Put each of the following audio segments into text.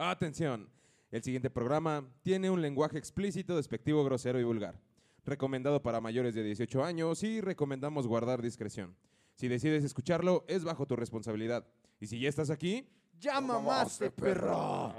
Atención, el siguiente programa tiene un lenguaje explícito, despectivo, grosero y vulgar. Recomendado para mayores de 18 años y recomendamos guardar discreción. Si decides escucharlo, es bajo tu responsabilidad. Y si ya estás aquí, ¡Ya mamaste, perro!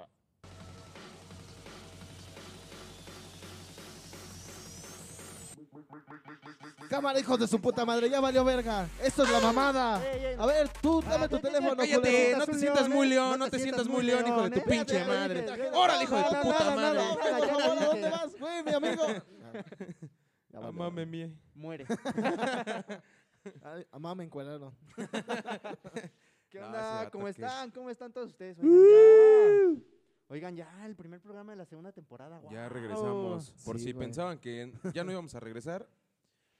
Cámara, hijos de su puta madre, ya valió verga. Esto es la mamada. A ver, tú, dame Ah, tu ya, ya, teléfono, ya, cállate, no te sientas muy león, no te sientas muy león, hijo de tu ¿eh? pinche madre. Órale, hijo de tu puta madre. Ya, ya, ya. ¿a dónde vas, güey, mi amigo? Ya. Amame mie. Muere. Ay, Amá, me encueraron. ¿Qué onda? ¿Cómo están? ¿Cómo están todos ustedes? Oigan, ya. Oigan, ya, el primer programa de la segunda temporada. Ya ¡guau! regresamos. Por Sí, si güey. pensaban que ya no íbamos a regresar,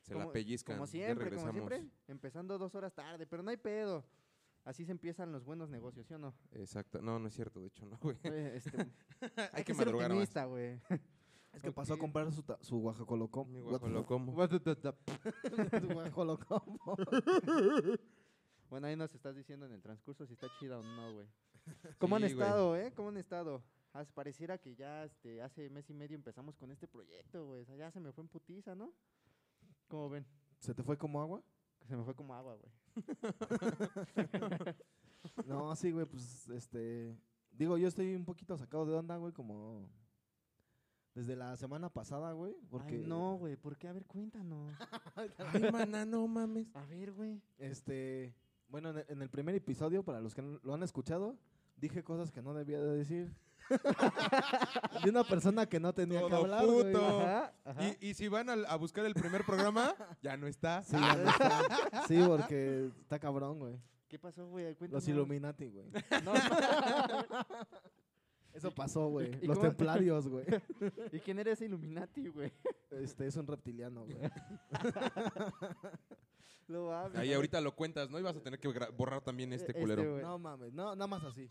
se la Como- pellizcan. Como siempre, como regresamos. siempre. Empezando dos horas tarde, pero no hay pedo. Así se empiezan los buenos negocios, ¿sí o no? Exacto. No, no es cierto, de hecho, no, güey. Oye, este, Hay, hay que, ser madrugar más. optimista, güey. Es que pasó a comprar su, ta- su guajacoloco. Mi guajolocomo. su guajoloco. Bueno, ahí nos estás diciendo en el transcurso si está chida o no, güey. ¿Cómo han Sí, güey. estado, eh? ¿Cómo han estado? As- pareciera que ya este, hace mes y medio empezamos con este proyecto, güey. O sea, ya se me fue en putiza, ¿no? ¿Cómo ven? ¿Se te fue como agua? Se me fue como agua, güey. No, sí, güey, pues, este... Digo, yo estoy un poquito sacado de onda, güey, como... Desde la semana pasada, güey, porque... Ay, no, güey. ¿Por qué? A ver, cuéntanos. Ay, maná, no mames. A ver, güey. Este... Bueno, en el, en el primer episodio, para los que no- lo han escuchado, dije cosas que no debía de decir. de una persona que no tenía que Todo hablar, güey. puto. Ajá, ajá. Y, y si van al- a, buscar el primer programa, ya no está. Sí, ya no está. Sí, porque está cabrón, güey. ¿Qué pasó, güey? Los. Illuminati, güey. No. Eso pasó, güey. ¿Y Los cómo- templarios, güey. ¿Y quién era ese Illuminati, güey? Este es un reptiliano, güey. Lo va a Ahí ahorita lo cuentas, ¿no? Y vas a tener que borrar también este Este, culero. No mames, no, nada más así.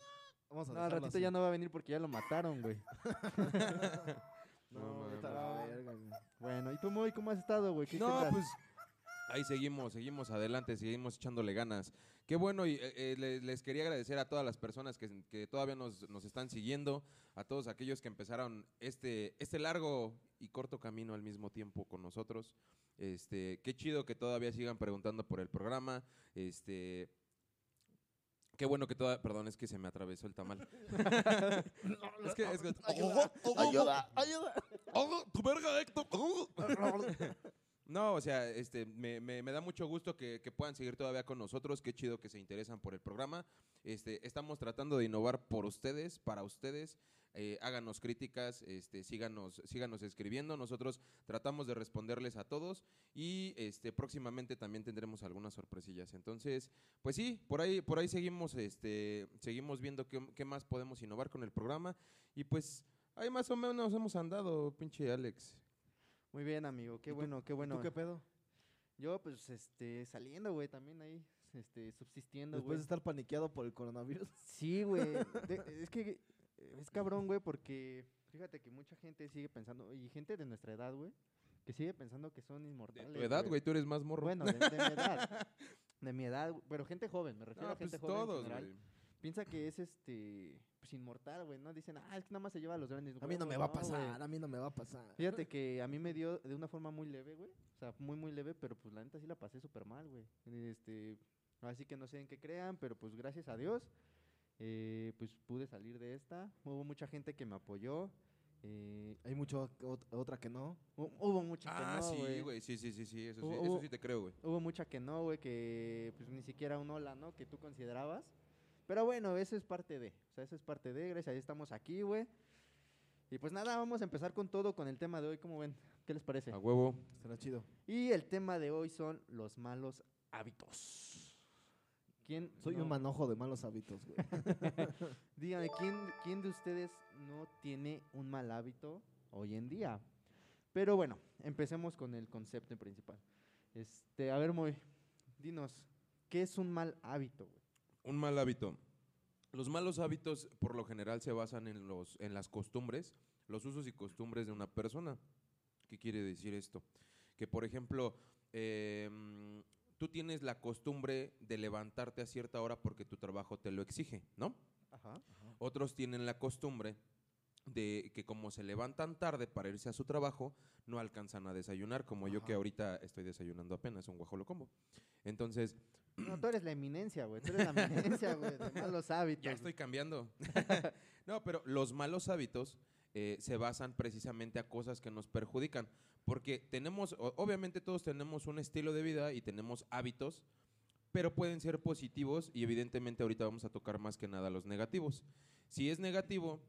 Vamos a No, al ratito así. ya no va a venir porque ya lo mataron, güey. No, No a la verga, güey. Bueno, ¿y tú, Moy, cómo has estado, güey? ¿Qué No, pues ahí seguimos, seguimos adelante, seguimos echándole ganas. Qué bueno, y eh, eh, le- les quería agradecer a todas las personas que, que todavía nos, nos están siguiendo, a todos aquellos que empezaron este, este largo y corto camino al mismo tiempo con nosotros. Este, qué chido que todavía sigan preguntando por el programa. Este, qué bueno que todavía, perdón, es que se me atravesó el tamal. es que, es que- Ayuda, ayuda, ayuda. ¡Oh, tu verga, Héctor! No, o sea, este, me, me- me da mucho gusto que, que puedan seguir todavía con nosotros. Qué chido que se interesan por el programa. Este, estamos tratando de innovar por ustedes, para ustedes. Eh, háganos críticas, este, síganos, síganos escribiendo. Nosotros tratamos de responderles a todos y este, próximamente también tendremos algunas sorpresillas. Entonces, pues sí, por ahí, por ahí seguimos, este, seguimos viendo qué, qué más podemos innovar con el programa. Y pues ahí más o menos hemos andado, pinche Alex. Muy bien, amigo. Qué ¿Y tú- bueno, qué bueno. ¿Tú qué pedo? Yo, pues, este, saliendo, güey, también ahí, este, subsistiendo, Después de estar paniqueado por el coronavirus. Sí, güey. es que es cabrón, güey, porque fíjate que mucha gente sigue pensando, y gente de nuestra edad, güey, que sigue pensando que son De inmortales. tu edad, güey, tú eres más morro. Bueno, de, de mi edad. De mi edad, güey, pero gente joven, me refiero no, a gente pues joven. en todos, general. güey. Piensa que es este, pues inmortal, güey, ¿no? Dicen, ah, es que nada más se lleva a los grandes. A mí no huevos". me va a güey. pasar, a mí no me va a pasar. Fíjate que a mí me dio de una forma muy leve, güey. O sea, muy, muy leve, pero pues la neta sí la pasé súper mal, güey. Este, así que no sé en qué crean, pero pues gracias a Dios, eh, pues pude salir de esta. Hubo mucha gente que me apoyó. eh, Hay mucho, ot- otra que no. hu- hubo mucha que Ah, no, sí, güey, sí, sí, sí, sí, eso sí, eso hubo- sí te creo, güey. Hubo mucha que no, güey, que pues ni siquiera un hola, ¿no? Que tú considerabas. Pero bueno, eso es parte de. O sea, eso es parte de. Gracias a Dios estamos aquí, güey. Y pues nada, vamos a empezar con todo, con el tema de hoy. ¿Cómo ven? ¿Qué les parece? A huevo. Estará chido. Y el tema de hoy son los malos hábitos. ¿Quién? Soy no- un manojo de malos hábitos, güey. Díganme, ¿quién, ¿quién de ustedes no tiene un mal hábito hoy en día? Pero bueno, empecemos con el concepto principal. Este, a ver, Moy, dinos, ¿qué es un mal hábito? güey? Un mal hábito. Los malos hábitos por lo general se basan en, los, en las costumbres, los usos y costumbres de una persona. ¿Qué quiere decir esto? Que por ejemplo, em, tú tienes la costumbre de levantarte a cierta hora porque tu trabajo te lo exige, ¿no? Ajá. Otros tienen la costumbre de que como se levantan tarde para irse a su trabajo, no alcanzan a desayunar, como yo que ahorita estoy desayunando apenas un guajolo combo. Entonces, No, tú eres la eminencia, güey. Tú eres la eminencia, güey, de malos hábitos. ya estoy cambiando. no, pero los malos hábitos eh, se basan precisamente a cosas que nos perjudican, porque tenemos, obviamente todos tenemos un estilo de vida y tenemos hábitos, pero pueden ser positivos y evidentemente ahorita vamos a tocar más que nada los negativos. Si es negativo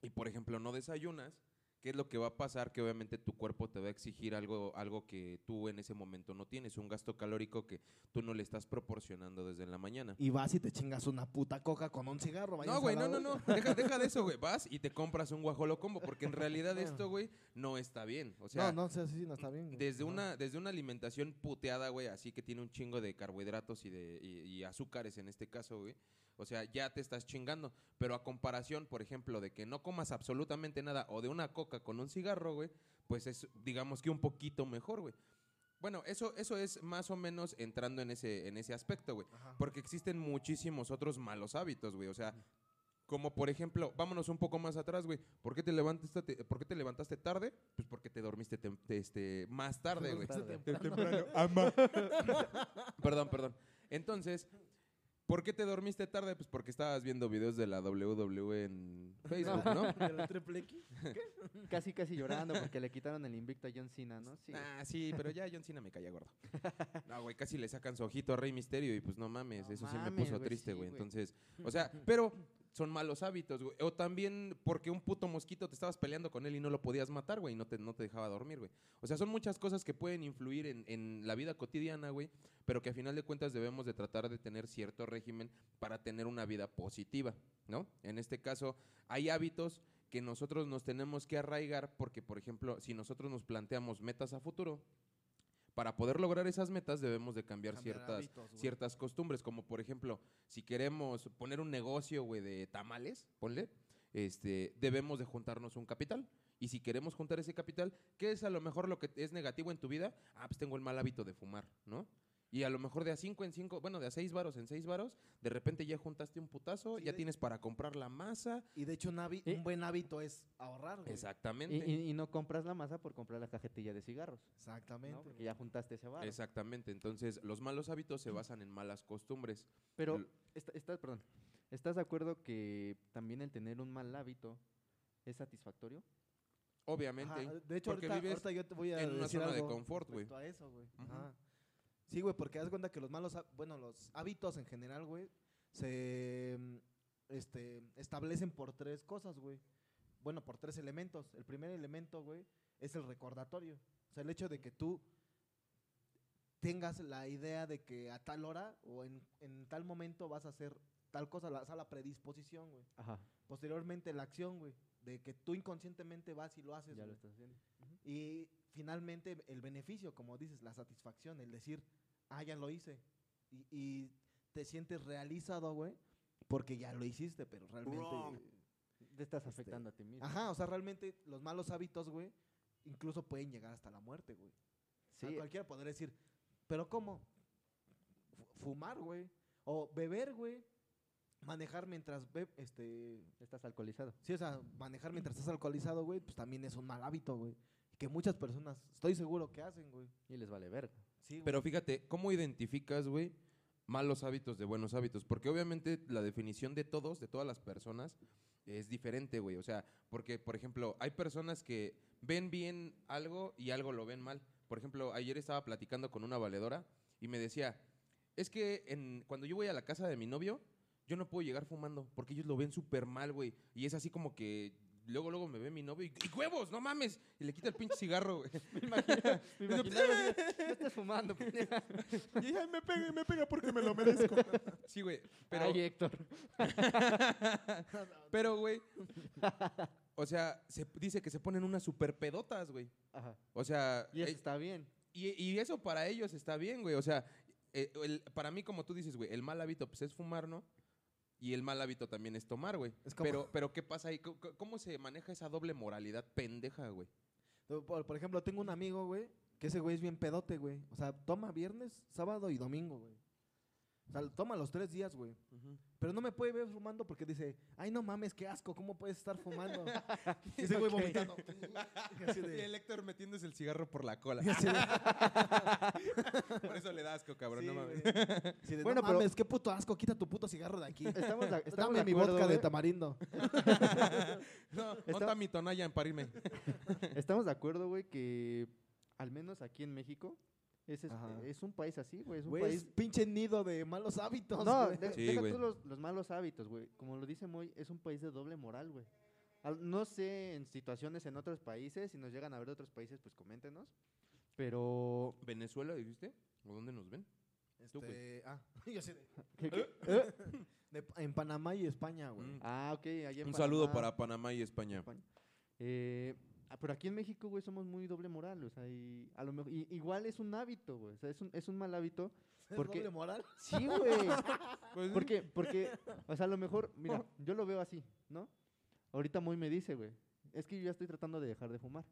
y por ejemplo no desayunas, ¿qué es lo que va a pasar? Que obviamente tu cuerpo te va a exigir algo, algo que tú en ese momento no tienes, un gasto calórico que tú no le estás proporcionando desde la mañana. Y vas y te chingas una puta coca con un cigarro. No, güey, no, no, no. Deja, deja de eso, güey. Vas y te compras un guajolo combo, porque en realidad esto, güey, no está bien. O sea, no, no, sí, sí, no está bien. güey. desde Ajá. una, desde una alimentación puteada, güey, así que tiene un chingo de carbohidratos y de y, y azúcares en este caso, güey. O sea, ya te estás chingando. Pero a comparación, por ejemplo, de que no comas absolutamente nada o de una coca con un cigarro, güey, pues es, digamos que un poquito mejor, güey. Bueno, eso, eso es más o menos entrando en ese, en ese aspecto, güey. Porque existen muchísimos otros malos hábitos, güey. O sea, como por ejemplo, vámonos un poco más atrás, güey. ¿Por qué te levantaste, ¿por qué te levantaste tarde? Pues porque te dormiste tem- te- este, más tarde, güey. Temprano. Ama. perdón, perdón. Entonces, ¿por qué te dormiste tarde? Pues porque estabas viendo videos de la WWE en Facebook, ¿no? ¿De la triple X? Casi, casi llorando porque le quitaron el invicto a John Cena, ¿no? Sí. Ah, sí, pero ya John Cena me caía gordo. No, güey, casi le sacan su ojito a Rey Misterio y pues no mames, No eso sí me puso triste, güey. Entonces, o sea, pero son malos hábitos, güey. O también porque un puto mosquito te estabas peleando con él y no lo podías matar, güey, y no te, no te dejaba dormir, güey. O sea, son muchas cosas que pueden influir en, en la vida cotidiana, güey, pero que a final de cuentas debemos de tratar de tener cierto régimen para tener una vida positiva, ¿no? En este caso, hay hábitos que nosotros nos tenemos que arraigar porque, por ejemplo, si nosotros nos planteamos metas a futuro, para poder lograr esas metas debemos de cambiar, Cambiar ciertas, hábitos, ciertas costumbres, como por ejemplo, si queremos poner un negocio, güey, de tamales, ponle, este, debemos de juntarnos un capital. Y si queremos juntar ese capital, ¿qué es a lo mejor lo que es negativo en tu vida? Ah, pues tengo el mal hábito de fumar, ¿no? Y a lo mejor de a cinco en cinco, bueno, de a seis varos en seis varos, de repente ya juntaste un putazo, Sí, ya de- tienes para comprar la masa. Y de hecho, un, Eh. un buen hábito es ahorrar, güey. Exactamente. Y, y- y no compras la masa por comprar la cajetilla de cigarros, Exactamente. ¿no? Porque ya juntaste ese bar. Exactamente. Entonces, los malos hábitos se basan en malas costumbres. Pero, L- está- estás, perdón, ¿estás de acuerdo que también el tener un mal hábito es satisfactorio? Obviamente. Ajá, de hecho, porque ahorita, vives ahorita yo te voy a en una zona de confort, güey. a eso, güey. Ajá. Sí, güey, porque haz cuenta que los malos, bueno, los hábitos en general, güey, se mm, este, establecen por tres cosas, güey. Bueno, por tres elementos. El primer elemento, güey, es el recordatorio. O sea, el hecho de que tú tengas la idea de que a tal hora o en, en tal momento vas a hacer tal cosa, la, o sea, la predisposición, güey. Ajá, Posteriormente la acción, güey, de que tú inconscientemente vas y lo haces, ya lo estás haciendo. Y finalmente el beneficio, como dices, la satisfacción, el decir, ah, ya lo hice. Y, y te sientes realizado, güey, porque ya lo hiciste, pero realmente... Te estás Este, afectando a ti mismo. Ajá, o sea, realmente los malos hábitos, güey, incluso pueden llegar hasta la muerte, güey. O sea, Sí. cualquiera podría decir, pero ¿cómo? Fu- Fumar, güey. O beber, güey. Manejar mientras be este, Estás alcoholizado. Sí, o sea, manejar mientras estás alcoholizado, güey, pues también es un mal hábito, güey. Que muchas personas, estoy seguro que hacen, güey. Y les vale verga. Sí, güey. Pero fíjate, ¿cómo identificas, güey, malos hábitos de buenos hábitos? Porque obviamente la definición de todos, de todas las personas, es diferente, güey. O sea, porque, por ejemplo, hay personas que ven bien algo y algo lo ven mal. Por ejemplo, ayer estaba platicando con una valedora y me decía, es que en, cuando yo voy a la casa de mi novio, yo no puedo llegar fumando porque ellos lo ven súper mal, güey. Y es así como que luego, luego me ve mi novio y, ¡y huevos, no mames. Y le quita el pinche cigarro, güey. Me imaginaba, me imaginaba así, no estés fumando. pendeja". Y ay, me pega, me pega porque me lo merezco. Sí, güey. Pero, Ay, Héctor. pero, güey. O sea, se dice que se ponen unas super pedotas, güey. Ajá. O sea, Y eso eh, está bien. y, y eso para ellos está bien, güey. O sea, eh, el- para mí, como tú dices, güey, el mal hábito pues, es fumar, ¿no? Y el mal hábito también es tomar, güey. Es como- Pero, pero, ¿qué pasa ahí? ¿Cómo, cómo se maneja esa doble moralidad pendeja, güey? Por, por ejemplo, tengo un amigo, güey, que ese güey es bien pedote, güey. O sea, toma viernes, sábado y domingo, güey. O sea, toma los tres días, güey. Pero no me puede ver fumando porque dice, ay, no mames, qué asco, ¿cómo puedes estar fumando? y ese güey vomitando. Y así Y de- el Héctor metiéndose el cigarro por la cola. de- por eso le da asco, cabrón. sí, no mames. de, Bueno, no pero- mames, qué puto asco, quita tu puto cigarro de aquí. Estamos, de- estamos Dame de mi acuerdo, vodka de tamarindo. No, Está- monta mi tonalla en parirme. Estamos de acuerdo, güey, que al menos aquí en México es, es, Ajá. es un país así, güey. Es un Güey, es país... pinche nido de malos hábitos, No, güey. de- Sí, deja güey. tú los, los malos hábitos, güey. Como lo dice Moy, es un país de doble moral, güey. Al- No sé en situaciones en otros países, si nos llegan a ver de otros países, pues coméntenos. Pero... ¿Venezuela dijiste? ¿O dónde nos ven? Este, ah, yo sé de- ¿qué- qué? ¿Eh? de- en Panamá y España, güey. Mm. Ah, ok. allá en Un saludo para Panamá y España. España. Eh, ah, pero aquí en México, güey, somos muy doble moral. O sea, y a lo mejor... y- igual es un hábito, güey. O sea, es un, es un mal hábito. ¿Es porque- doble moral? Sí, güey. Pues, Porque, porque, o sea, a lo mejor, mira, yo lo veo así, ¿no? Ahorita muy me dice, güey, es que yo ya estoy tratando de dejar de fumar,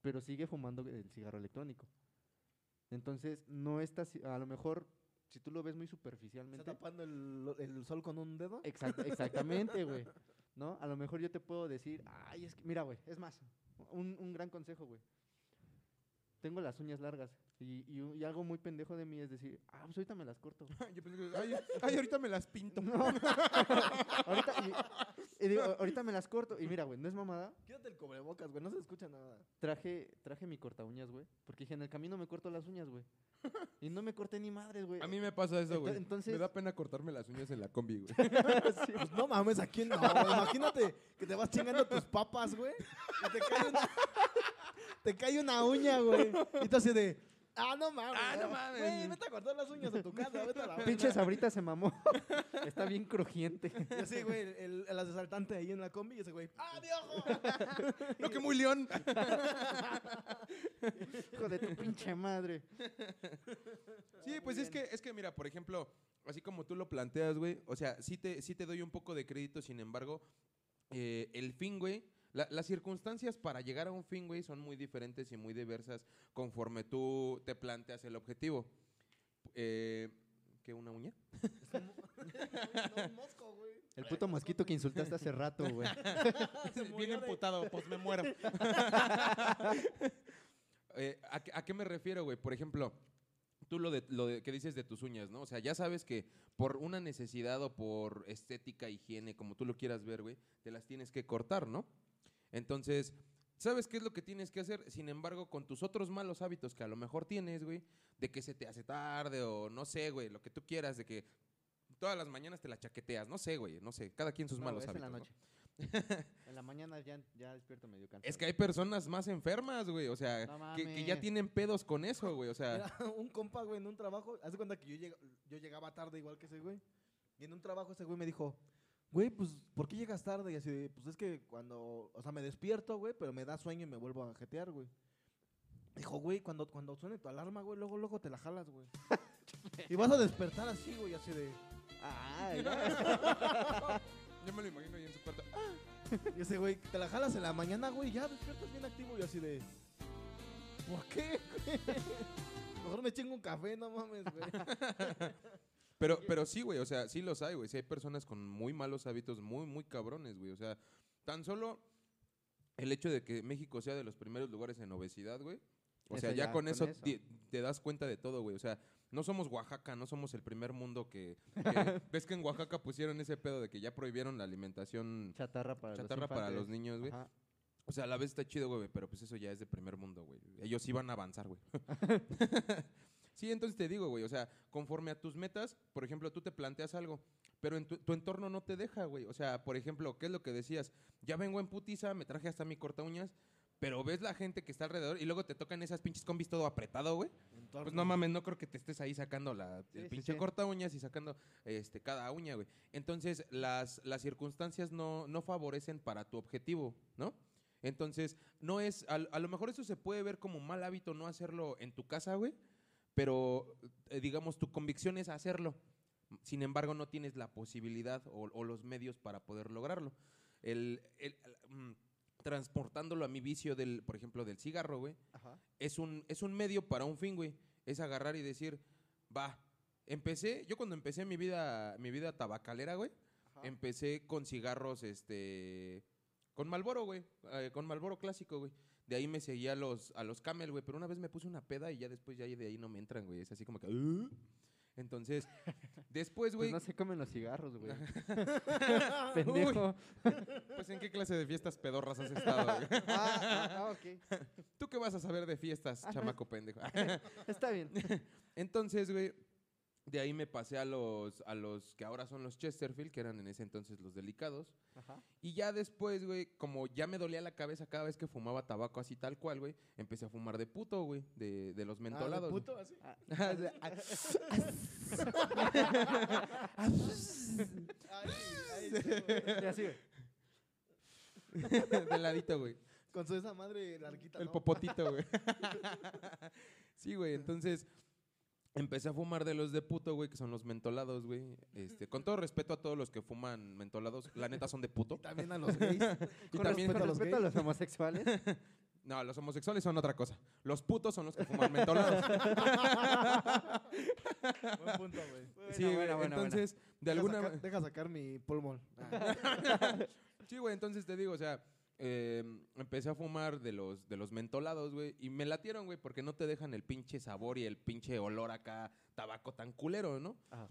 pero sigue fumando el cigarro electrónico. Entonces, no está, si- a lo mejor, si tú lo ves muy ¿Está superficialmente, tapando el, el sol con un dedo? exacta- exactamente, güey, ¿no? A lo mejor yo te puedo decir, ay, es que, mira, güey, es más, un, un gran consejo, güey. Tengo las uñas largas y, y, un- y algo muy pendejo de mí es decir, ah, pues ahorita me las corto. Yo pensé que, ay, ay, ahorita me las pinto. No. ahorita, y, y digo, ahorita me las corto. Y mira, güey, no es mamada. Quédate el cubrebocas, güey, no se escucha nada. Traje, traje mi corta uñas, güey. Porque dije, en el camino me corto las uñas, güey. Y no me corté ni madres, güey. A mí me pasa eso, güey. entonces- Me da pena cortarme las uñas en la combi, güey. Sí. Pues no mames, aquí no, güey. Imagínate que te vas chingando tus papas, güey. Y te cae una, te cae una uña, güey. Y tú así de, ah, no mames. Ah, no mames. Güey, vete a cortar las uñas de tu casa, vete a la Pinche sabrita se mamó. Está bien crujiente. Y así, güey, el, el asaltante ahí en la combi y ese güey, ¡ah, viejo! No, que muy león. Hijo de tu pinche madre. Sí, pues es que, es que mira, por ejemplo, así como tú lo planteas, güey, o sea, sí te, sí te doy un poco de crédito, sin embargo, eh, el fin, güey, la- las circunstancias para llegar a un fin, güey, son muy diferentes y muy diversas conforme tú te planteas el objetivo. Eh, ¿Qué, una uña? No, un mosco, güey. El puto mosquito que insultaste hace rato, güey. Se Bien de- emputado, pues me muero. Eh, ¿a, qué- a qué me refiero, güey? Por ejemplo, tú lo, de, lo de- que dices de tus uñas, ¿no? O sea, ya sabes que por una necesidad o por estética, higiene, como tú lo quieras ver, güey, te las tienes que cortar, ¿no? Entonces, ¿sabes qué es lo que tienes que hacer? Sin embargo, con tus otros malos hábitos que a lo mejor tienes, güey, de que se te hace tarde o no sé, güey, lo que tú quieras, de que todas las mañanas te la chaqueteas, no sé, güey, no sé, cada quien sus No, malos es en hábitos. la ¿no? noche. En la mañana ya, ya despierto medio cansado. Es que hay personas más enfermas, güey. O sea, No que, que ya tienen pedos con eso, güey. O sea, Mira, un compa, güey, en un trabajo, haz de cuenta que yo, yo llegaba tarde igual que ese güey. Y en un trabajo ese güey me dijo, güey, pues, ¿por qué llegas tarde? Y así de, pues es que cuando, o sea, me despierto, güey, pero me da sueño y me vuelvo a jetear, güey. Dijo, güey, cuando, cuando suene tu alarma, güey, luego, luego te la jalas, güey. y vas a despertar así, güey, así de... Ay, ya. yo me lo imagino ahí en su cuarto. Y ese güey, te la jalas en la mañana, güey, ya despiertas bien activo y así de... ¿Por qué, güey? Mejor me chingo un café, no mames, güey. Pero, pero sí, güey. O sea, sí los hay, güey. Sí hay personas con muy malos hábitos, muy, muy cabrones, güey. O sea, tan solo el hecho de que México sea de los primeros lugares en obesidad, güey. O sea, ya, ya, con, con eso, eso. Te, te das cuenta de todo, güey. O sea, no somos Oaxaca, no somos el primer mundo que... que- ¿Ves que en Oaxaca pusieron ese pedo de que ya prohibieron la alimentación Chatarra para chatarra los para los niños, güey? Ajá. O sea, a la vez está chido, güey, pero pues eso ya es de primer mundo, güey. Ellos van a avanzar, güey. sí, entonces te digo, güey, o sea, conforme a tus metas, por ejemplo, tú te planteas algo, pero en tu, tu entorno no te deja, güey. O sea, por ejemplo, ¿qué es lo que decías? Ya vengo en putiza, me traje hasta mi corta uñas, pero ves la gente que está alrededor y luego te tocan esas pinches combis todo apretado, güey. Pues no mames, no creo que te estés ahí sacando la Sí, el pinche sí. corta uñas y sacando este cada uña, güey. Entonces, las, las circunstancias no, no favorecen para tu objetivo, ¿no? Entonces, no es, a, a lo mejor eso se puede ver como mal hábito no hacerlo en tu casa, güey, pero eh, digamos, tu convicción es hacerlo. Sin embargo, no tienes la posibilidad o, o los medios para poder lograrlo. El, el- el, mm, transportándolo a mi vicio del, por ejemplo, del cigarro, güey, es un, es un medio para un fin, güey. Es agarrar y decir, va, empecé, yo cuando empecé mi vida, mi vida tabacalera, güey, Ajá. empecé con cigarros, este, con Malboro, güey, eh, con Malboro clásico, güey. De ahí me seguía a los, a los Camel, güey, pero una vez me puse una peda y ya después ya de ahí no me entran, güey. Es así como que... "Uh". Entonces, después, Pues güey, no se comen los cigarros, güey. Pendejo. pues ¿en qué clase de fiestas pedorras has estado, güey? Ah, ah, ah, ok. ¿Tú qué vas a saber de fiestas, chamaco pendejo? Está bien. Entonces, güey, de ahí me pasé a los, a los que ahora son los Chesterfield, que eran en ese entonces los delicados. Ajá. Y ya después, güey, como ya me dolía la cabeza cada vez que fumaba tabaco así tal cual, güey, empecé a fumar de puto, güey, de, de los Ah, ¿de mentolados. puto, así? Ay, ay, sí, güey. Y así, güey. de ladito, güey. Con su esa madre larguita, El ¿no? popotito, güey. sí, güey, entonces empecé a fumar de los de puto, güey, que son los mentolados, güey. Este, con todo respeto a todos los que fuman mentolados, la neta son de puto. También a los gays. Y Con también respeto, a los respeto a gays. los homosexuales. No, los homosexuales son otra cosa. Los putos son los que fuman mentolados. Buen punto, güey. sí, Buena, güey, buena, buena, entonces, de Deja alguna sacar- Deja sacar mi pulmón. Sí, güey, entonces te digo, o sea, eh, empecé a fumar de los, de los mentolados, güey, y me latieron, güey, porque no te dejan el pinche sabor y el pinche olor acá, tabaco tan culero, ¿no? Ajá.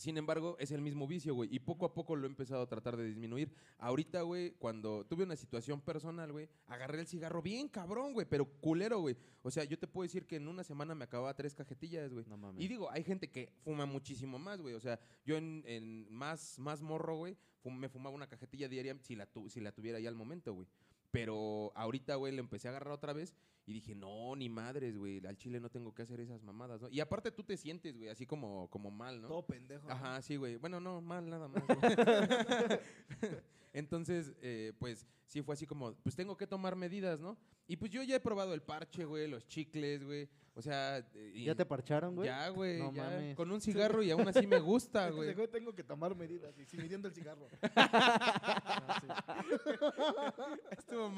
Sin embargo, es el mismo vicio, güey, y poco a poco lo he empezado a tratar de disminuir. Ahorita, güey, cuando tuve una situación personal, güey, agarré el cigarro bien cabrón, güey, pero culero, güey. O sea, yo te puedo decir que en una semana me acababa tres cajetillas, güey. No mames. Y digo, hay gente que fuma muchísimo más, güey. O sea, yo en, en más, más morro, güey, fum- me fumaba una cajetilla diaria si la, tu- si la tuviera ya al momento, güey. Pero ahorita, güey, le empecé a agarrar otra vez y dije, no, ni madres, güey. Al chile no tengo que hacer esas mamadas, ¿no? Y aparte tú te sientes, güey, así como, como mal, ¿no? Todo pendejo. ¿no? Ajá, sí, güey. Bueno, no, mal nada más. Entonces, eh, pues sí fue así como, pues tengo que tomar medidas, ¿no? Y pues yo ya he probado el parche, güey, los chicles, güey. O sea, eh, y- ¿Ya te parcharon, güey? ya, güey, No ya, mames. con un cigarro y aún así me gusta, güey. tengo que tomar medidas y sí, midiendo el cigarro. Ah,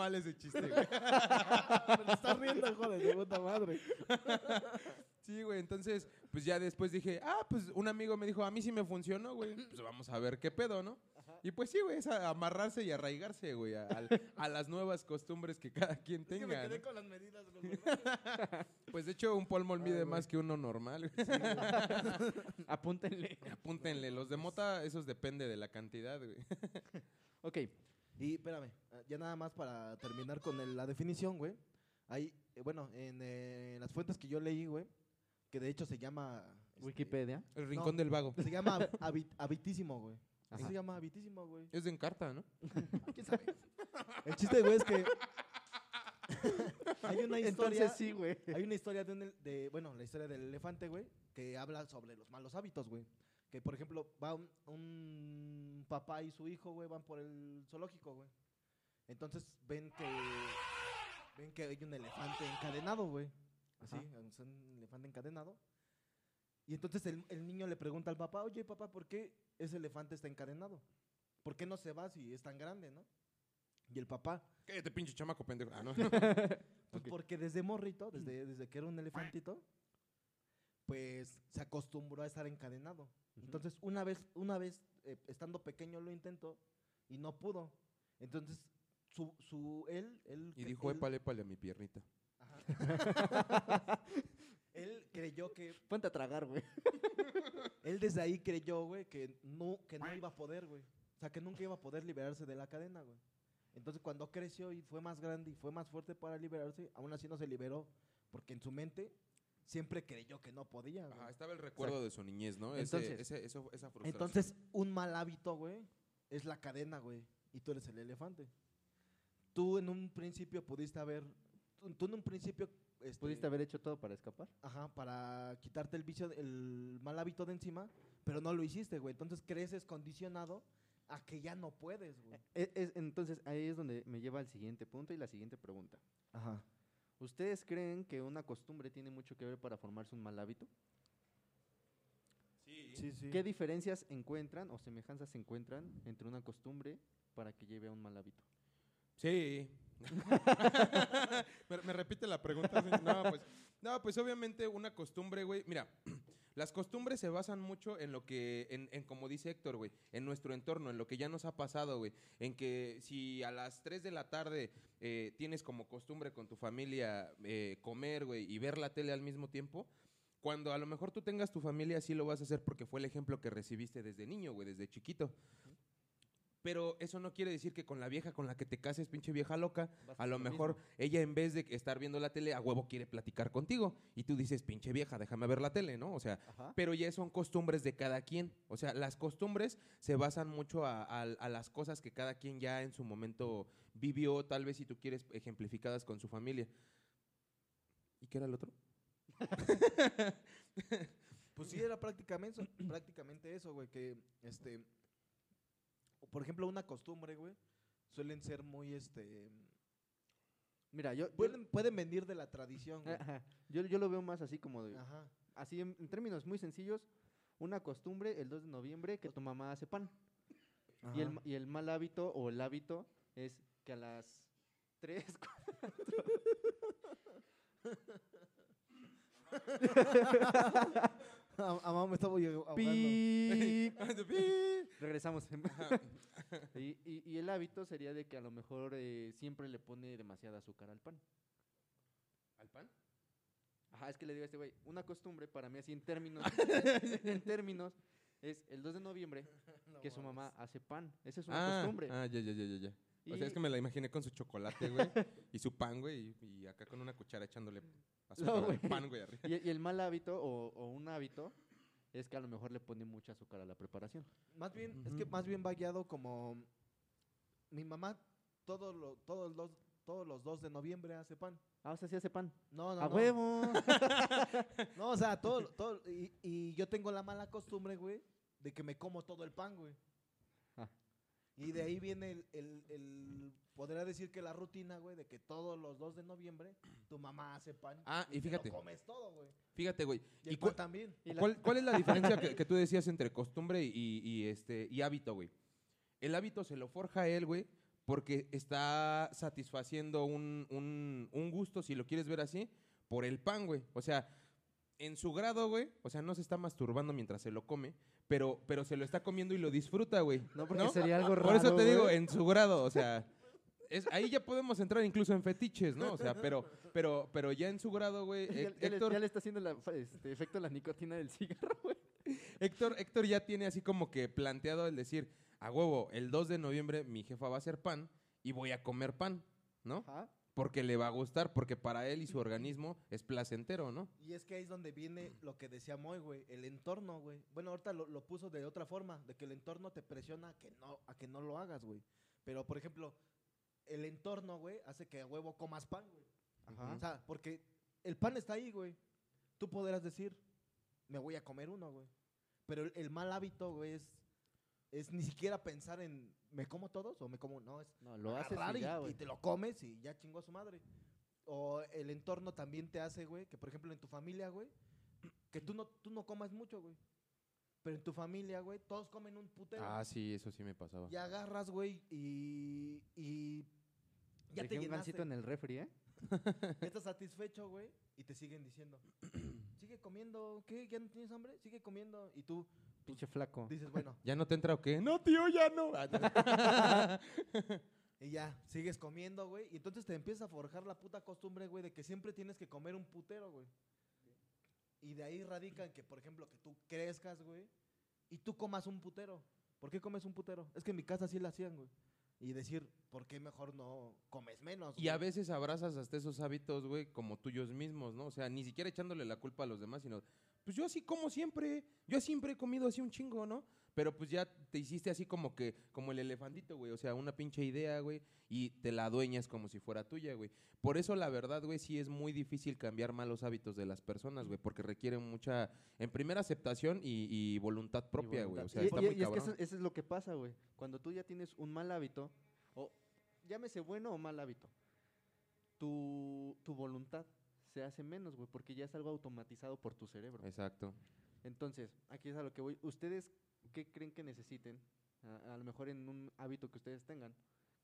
mal ese chiste, güey. Me lo estás riendo, hijo de tu puta madre. Sí, güey, entonces, pues ya después dije, ah, pues un amigo me dijo, a mí sí me funcionó, güey. Pues vamos a ver qué pedo, ¿no? Y pues sí, güey, es a- amarrarse y arraigarse, güey, a, las nuevas costumbres que cada quien Es que me tenga. quedé ¿no? con las medidas. güey. Pues de hecho, un polmol mide güey. más que uno normal. güey. Apúntenle. Apúntenle, los de mota, esos depende de la cantidad, güey. Ok. Y espérame, ah, ya nada más para terminar con el- la definición, güey. Ahí, eh, bueno, en eh, las fuentes que yo leí, güey, que de hecho se llama... este, Wikipedia. El rincón No. del vago. Se llama hab- habit- habitísimo, güey. Así Ajá. se llama habitísimo, güey. Es de Encarta, ¿no? ¿Quién sabe? El chiste, güey, es que... hay una historia... Entonces sí, güey. Hay una historia de, de- bueno, la historia del elefante, güey, que habla sobre los malos hábitos, güey. Que, por ejemplo, va un, un papá y su hijo, güey, van por el zoológico, güey. Entonces ven que ven que hay un elefante encadenado, güey. Así, un elefante encadenado. Y entonces el, el niño le pregunta al papá, oye, papá, ¿por qué ese elefante está encadenado? ¿Por qué no se va si es tan grande, no? Y el papá, Cállate, pinche chamaco pendejo. Ah, no. pues porque desde morrito, desde, desde que era un elefantito, pues se acostumbró a estar encadenado. Entonces, una vez, una vez eh, estando pequeño lo intentó y no pudo. Entonces, su, su, él, él, Y dijo, él- épale, épale a mi piernita. Ajá. él creyó que, Ponte a tragar, güey. él desde ahí creyó, güey, que no, que no iba a poder, güey. O sea, que nunca iba a poder liberarse de la cadena, güey. Entonces, cuando creció y fue más grande y fue más fuerte para liberarse, aún así no se liberó, porque en su mente siempre creyó que no podía. güey. Ajá, estaba el recuerdo de su niñez, ¿no? Entonces- ese, ese- eso- esa frustración. Entonces, un mal hábito, güey, es la cadena, güey. Y tú eres el elefante. Tú en un principio pudiste haber. Tú, tú en un principio. este, ¿Pudiste haber hecho todo para escapar? Ajá, para quitarte el vicio, el mal hábito de encima, pero no lo hiciste, güey. Entonces creces condicionado a que ya no puedes, güey. E- es- entonces ahí es donde me lleva al siguiente punto y la siguiente pregunta. Ajá. ¿Ustedes creen que una costumbre tiene mucho que ver para formarse un mal hábito? Sí. Sí, sí. ¿Qué diferencias encuentran o semejanzas se encuentran entre una costumbre para que lleve a un mal hábito? Sí. me, me repite la pregunta. No, pues, no, pues obviamente una costumbre, güey. Mira, Las costumbres se basan mucho en lo que, en, en como dice Héctor, güey, en nuestro entorno, en lo que ya nos ha pasado, güey. En que si a las 3 de la tarde eh, tienes como costumbre con tu familia eh, comer, güey, y ver la tele al mismo tiempo, cuando a lo mejor tú tengas tu familia, sí lo vas a hacer porque fue el ejemplo que recibiste desde niño, güey, desde chiquito. Pero eso no quiere decir que con la vieja con la que te cases, pinche vieja loca, a lo lo mejor mismo. ella en vez de estar viendo la tele, a huevo quiere platicar contigo. Y tú dices, pinche vieja, déjame ver la tele, ¿no? O sea, Ajá. pero ya son costumbres de cada quien. O sea, las costumbres se basan mucho a, a- a las cosas que cada quien ya en su momento vivió, tal vez si tú quieres, ejemplificadas con su familia. ¿Y qué era el otro? Pues sí, era prácticamente eso, prácticamente eso, güey, que, este, por ejemplo, una costumbre, güey, suelen ser muy, este, Mira, yo, yo, pueden, pueden venir de la tradición, güey. ajá, yo, yo lo veo más así como de, Ajá. así en, en términos muy sencillos, una costumbre el 2 de noviembre que tu mamá hace pan. Y el, y el mal hábito o el hábito es que a las 3, A, a mamá me estaba ahogando. regresamos. y, y- y el hábito sería de que a lo mejor eh, siempre le pone demasiada azúcar al pan. ¿Al pan? Ajá, es que le digo a este güey, una costumbre para mí así en términos, en términos, es el 2 de noviembre No que su mamá hace pan. Esa es una Ah, costumbre. ah, ya, ya, ya, ya, ya. O sea, es que me la imaginé con su chocolate, güey, y su pan, güey, y, y acá con una cuchara echándole azúcar No, al güey. pan, güey, arriba. Y, y el mal hábito o, o un hábito es que a lo mejor le pone mucha azúcar a la preparación. Más bien, es que más bien va guiado como mi mamá todos los todos los todos los 2 de noviembre hace pan. Ah, o sea, sí hace pan. No, no, ¡A no. huevo! No, o sea, todo, todo y, y yo tengo la mala costumbre, güey, de que me como todo el pan, güey. Ah. Y de ahí viene el, el, el- podría decir que la rutina, güey, de que todos los 2 de noviembre tu mamá hace pan. Ah, y te fíjate. Lo comes todo, güey. Fíjate, güey. Y ¿Y el pan también. Y la- ¿Cuál, cuál es la diferencia que, que tú decías entre costumbre y, y, este, y hábito, güey? El hábito se lo forja él, güey, porque está satisfaciendo un, un- un gusto, si lo quieres ver así, por el pan, güey. O sea, en su grado, güey, o sea, no se está masturbando mientras se lo come, pero, pero se lo está comiendo y lo disfruta, güey. No, porque sería algo raro. Por eso te digo, en su grado, o sea, es, ahí ya podemos entrar incluso en fetiches, ¿no? O sea, pero, pero, pero ya en su grado, güey, Ya, Hé- ya le, Héctor, ya le está haciendo la, este, efecto la nicotina del cigarro, güey. Héctor, Héctor ya tiene así como que planteado el decir, a huevo, el 2 de noviembre mi jefa va a hacer pan y voy a comer pan, ¿no? Ajá. Porque le va a gustar, porque para él y su organismo es placentero, ¿no? Y es que ahí es donde viene lo que decía Moy, güey, el entorno, güey. Bueno, ahorita lo, lo puso de otra forma, de que el entorno te presiona a que no, a que no lo hagas, güey. Pero, por ejemplo, el entorno, güey, hace que a huevo comas pan, güey. Ajá. O sea, porque el pan está ahí, güey. Tú podrás decir, me voy a comer uno, güey. Pero el, el mal hábito, güey, es, es ni siquiera pensar en, ¿me como todos o me como? No, es No, lo haces agarrar y y, ya, y güey. te lo comes y ya chingó a su madre. O el entorno también te hace, güey, que por ejemplo en tu familia, güey, que tú no, tú no comas mucho, güey. Pero en tu familia, güey, todos comen un putero. Ah, sí, eso sí me pasaba. Y agarras, güey, y, y ya Dejé te un llenaste. gancito en el refri, ¿eh? Ya estás satisfecho, güey, y te siguen diciendo, sigue comiendo, ¿qué? ¿Ya no tienes hambre? Sigue comiendo. Y tú Pinche flaco. dices, bueno, ¿Ya no te entra o qué? No, tío, ya no. y ya, sigues comiendo, güey. Y entonces te empieza a forjar la puta costumbre, güey, de que siempre tienes que comer un putero, güey. Y de ahí radica en que, por ejemplo, que tú crezcas, güey, y tú comas un putero. ¿Por qué comes un putero? Es que en mi casa sí lo hacían, güey. Y decir, ¿por qué mejor no comes menos? Y a veces abrazas hasta esos hábitos, güey, como tuyos mismos, ¿no? O sea, ni siquiera echándole la culpa a los demás, sino, pues yo así como siempre, yo siempre he comido así un chingo, ¿no? Pero pues ya te hiciste así como que, como el elefantito, güey, o sea, una pinche idea, güey, y te la adueñas como si fuera tuya, güey. Por eso la verdad, güey, sí es muy difícil cambiar malos hábitos de las personas, güey, porque requieren mucha, en primera aceptación y, y voluntad propia, güey. O sea, y, está y- muy y es que eso, eso es lo que pasa, güey. Cuando tú ya tienes un mal hábito, o llámese bueno o mal hábito, tu, tu voluntad se hace menos, güey, porque ya es algo automatizado por tu cerebro. Exacto. Entonces, aquí es a lo que voy. ¿Ustedes qué creen que necesiten? A, a lo mejor en un hábito que ustedes tengan.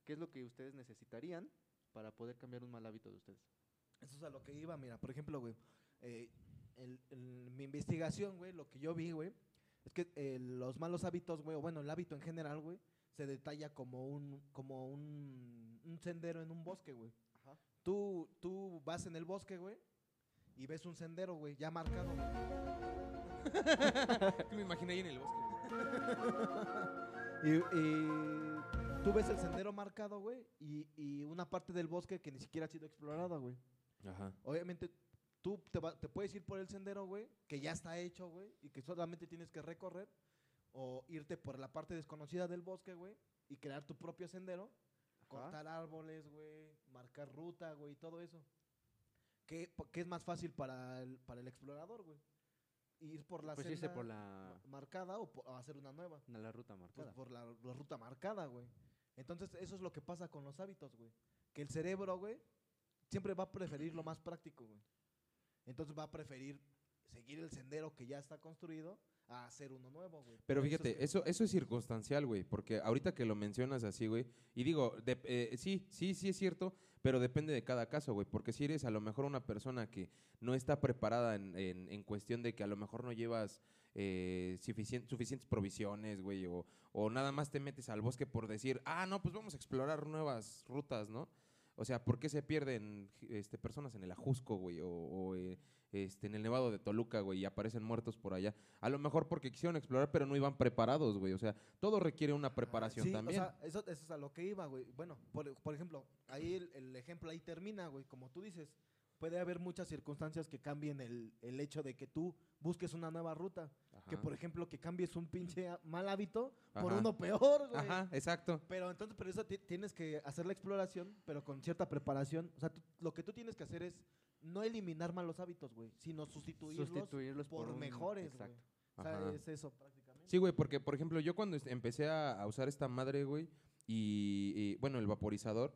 ¿Qué es lo que ustedes necesitarían para poder cambiar un mal hábito de ustedes? Eso es a lo que iba, mira, por ejemplo, güey, eh, el- el- mi investigación, güey, lo que yo vi, güey, es que eh, los malos hábitos, güey, o bueno, el hábito en general, güey, se detalla como un, como un, un sendero en un bosque, güey. Tú vas en el bosque, güey, y ves un sendero, güey, ya marcado. Que me imaginé ahí en el bosque. güey. Y, y tú ves el sendero marcado, güey, y, y una parte del bosque que ni siquiera ha sido explorada, güey. Ajá. Obviamente, tú te, va- te puedes ir por el sendero, güey, que ya está hecho, güey, y que solamente tienes que recorrer, o irte por la parte desconocida del bosque, güey, y crear tu propio sendero, cortar árboles, güey, marcar ruta, güey, y todo eso. ¿Qué, es más fácil para el, para el explorador, güey? Ir por la Pues senda irse por la, marcada o, po- o hacer una nueva. la ruta Pues marcada. por la, la ruta marcada, güey. Entonces, eso es lo que pasa con los hábitos, güey. Que el cerebro, güey, siempre va a preferir lo más práctico, güey. Entonces va a preferir seguir el sendero que ya está construido a hacer uno nuevo, güey. Pero fíjate, eso, eso es circunstancial, güey, porque ahorita que lo mencionas así, güey, y digo, de- eh, sí, sí, sí es cierto, pero depende de cada caso, güey, porque si eres a lo mejor una persona que no está preparada en, en- en cuestión de que a lo mejor no llevas eh, suficien- suficientes provisiones, güey, o, o nada más te metes al bosque por decir, ah, no, pues vamos a explorar nuevas rutas, ¿no? O sea, ¿por qué se pierden este, personas en el Ajusco, güey? O, o, eh, este, en el Nevado de Toluca, güey, y aparecen muertos por allá. A lo mejor porque quisieron explorar, pero no iban preparados, güey. O sea, todo requiere una preparación sí, también. O sea, eso, eso es a lo que iba, güey. Bueno, por, por ejemplo, ahí el, el ejemplo ahí termina, güey. Como tú dices, puede haber muchas circunstancias que cambien el, el hecho de que tú busques una nueva ruta. Que, por ejemplo, que cambies un pinche mal hábito por Ajá. uno peor, güey. Ajá, exacto. Pero entonces, por eso ti- tienes que hacer la exploración, pero con cierta preparación. O sea, tú- lo que tú tienes que hacer es no eliminar malos hábitos, güey, sino sustituirlos, Sustituirlos por, un- mejores, güey. Exacto. O sea, Ajá. es eso prácticamente. Sí, güey, porque, por ejemplo, yo cuando empecé a, a usar esta madre, güey, y, y, bueno, el vaporizador,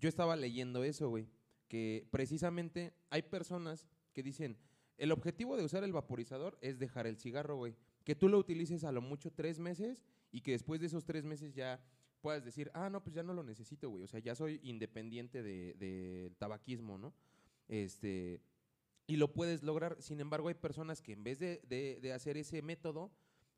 yo estaba leyendo eso, güey, que precisamente hay personas que dicen, el objetivo de usar el vaporizador es dejar el cigarro, güey. Que tú lo utilices a lo mucho tres meses y que después de esos tres meses ya puedas decir, ah, no, pues ya no lo necesito, güey. O sea, ya soy independiente de- del tabaquismo, ¿no? Este, y lo puedes lograr. Sin embargo, hay personas que en vez de, de- de hacer ese método,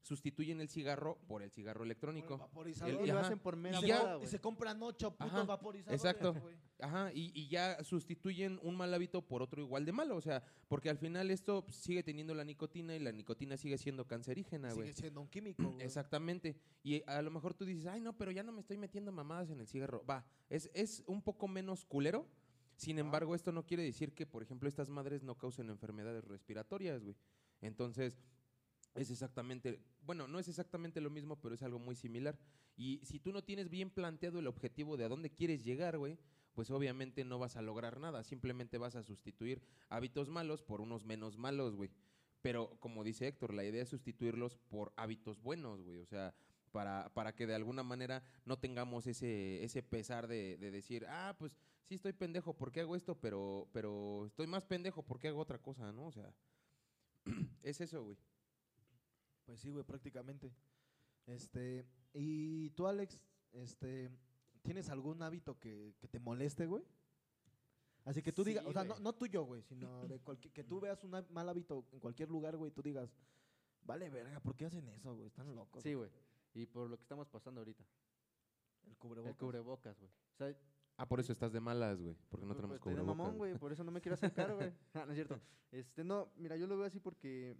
sustituyen el cigarro por el cigarro el electrónico. vaporizador, El- Y lo ajá. hacen por mera y, se, ya- y compran ocho putos Ajá, vaporizadores, exacto. Ajá, y, y ya sustituyen un mal hábito por otro igual de malo. O sea, porque al final esto sigue teniendo la nicotina y la nicotina sigue siendo cancerígena, güey. Sigue siendo un químico, güey. Exactamente. Y a lo mejor tú dices, ay, no, pero ya no me estoy metiendo mamadas en el cigarro. Va, es, es un poco menos culero. Sin embargo, esto no quiere decir que, por ejemplo, estas madres no causen enfermedades respiratorias, güey. Entonces, es exactamente, bueno, no es exactamente lo mismo, pero es algo muy similar. Y si tú no tienes bien planteado el objetivo de a dónde quieres llegar, güey, pues obviamente no vas a lograr nada. Simplemente vas a sustituir hábitos malos por unos menos malos, güey. Pero como dice Héctor, la idea es sustituirlos por hábitos buenos, güey. O sea, para, para que de alguna manera no tengamos ese, ese pesar de, de decir, ah, pues sí estoy pendejo, ¿por qué hago esto? Pero, pero estoy más pendejo, ¿por qué hago otra cosa? ¿No? O sea, es eso, güey. Pues sí, güey, prácticamente. Este, y tú, Alex, este, ¿tienes algún hábito que, que te moleste, güey? Así que tú Sí, digas, o sea, no, no tuyo, güey, sino de cualquier, que tú veas un mal hábito en cualquier lugar, güey, y tú digas, vale, verga, ¿por qué hacen eso, güey? Están locos. Sí, güey. Y por lo que estamos pasando ahorita. El cubrebocas. El cubrebocas, güey. O sea, Ah, por eso estás de malas, güey, porque no Pues, tenemos pues, estoy de cubrebocas. mamón, güey, por eso no me quiero acercar, güey. Ah, no es cierto. Este, no, mira, yo lo veo así porque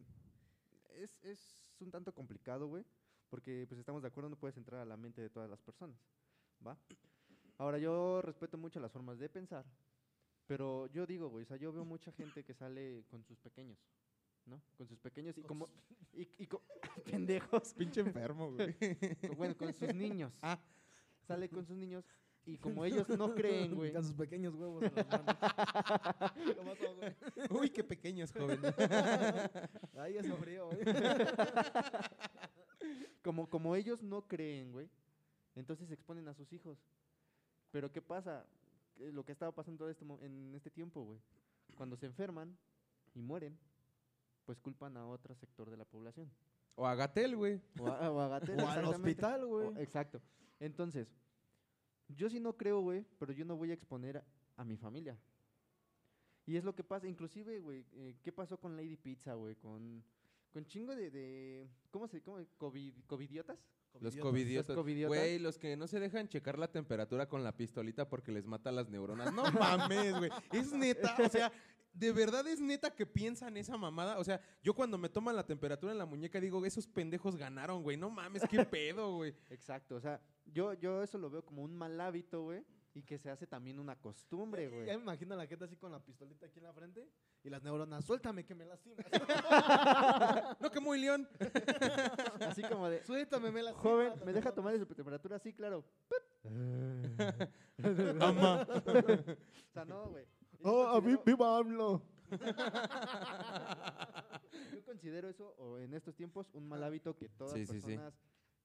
es, es un tanto complicado, güey, porque pues estamos de acuerdo, no puedes entrar a la mente de todas las personas, ¿va? Ahora, yo respeto mucho las formas de pensar, pero yo digo, güey, o sea, yo veo mucha gente que sale con sus pequeños, ¿no? Con sus pequeños y Con como... Y, y co- pendejos. Pinche enfermo, güey. Bueno, con sus niños. Ah. Sale con sus niños y como ellos no creen, güey. Con sus pequeños huevos en las manos. Uy, qué pequeños, joven. Ay, hace frío, güey. Como, como ellos no creen, güey, entonces exponen a sus hijos. Pero ¿qué pasa? Que Lo que estaba pasando todo este en este tiempo, güey. Cuando se enferman y mueren, pues culpan a otro sector de la población. O a Gatel, güey. O, a, o a Gatel, O al hospital, güey. Exacto. Entonces, yo sí no creo, güey, pero yo no voy a exponer a, a mi familia. Y es lo que pasa, inclusive, güey, eh, ¿qué pasó con Lady Pizza, güey? Con, con chingo de, de ¿cómo se, cómo, covid, covidiotas? Los Covidiotas. covidiotas. Los covidiotas. Güey, los que no se dejan checar la temperatura con la pistolita porque les mata las neuronas. No mames, güey. Es neta, o sea, de verdad es neta que piensan esa mamada. O sea, yo cuando me toman la temperatura en la muñeca digo, esos pendejos ganaron, güey. No mames, qué pedo, güey. Exacto, o sea, yo, yo eso lo veo como un mal hábito, güey, y que se hace también una costumbre, güey. Ya me imagino a la gente así con la pistolita aquí en la frente y las neuronas, suéltame que me lastimas. No, que muy león. Así como de, suéltame, me lastimas. joven, ¿me deja tomar de su temperatura? Sí, claro. Ama. O sea, no, güey. Oh, a mí, viva AMLO. Yo considero eso, o en estos tiempos, un mal hábito que todas Sí, las sí, sí. personas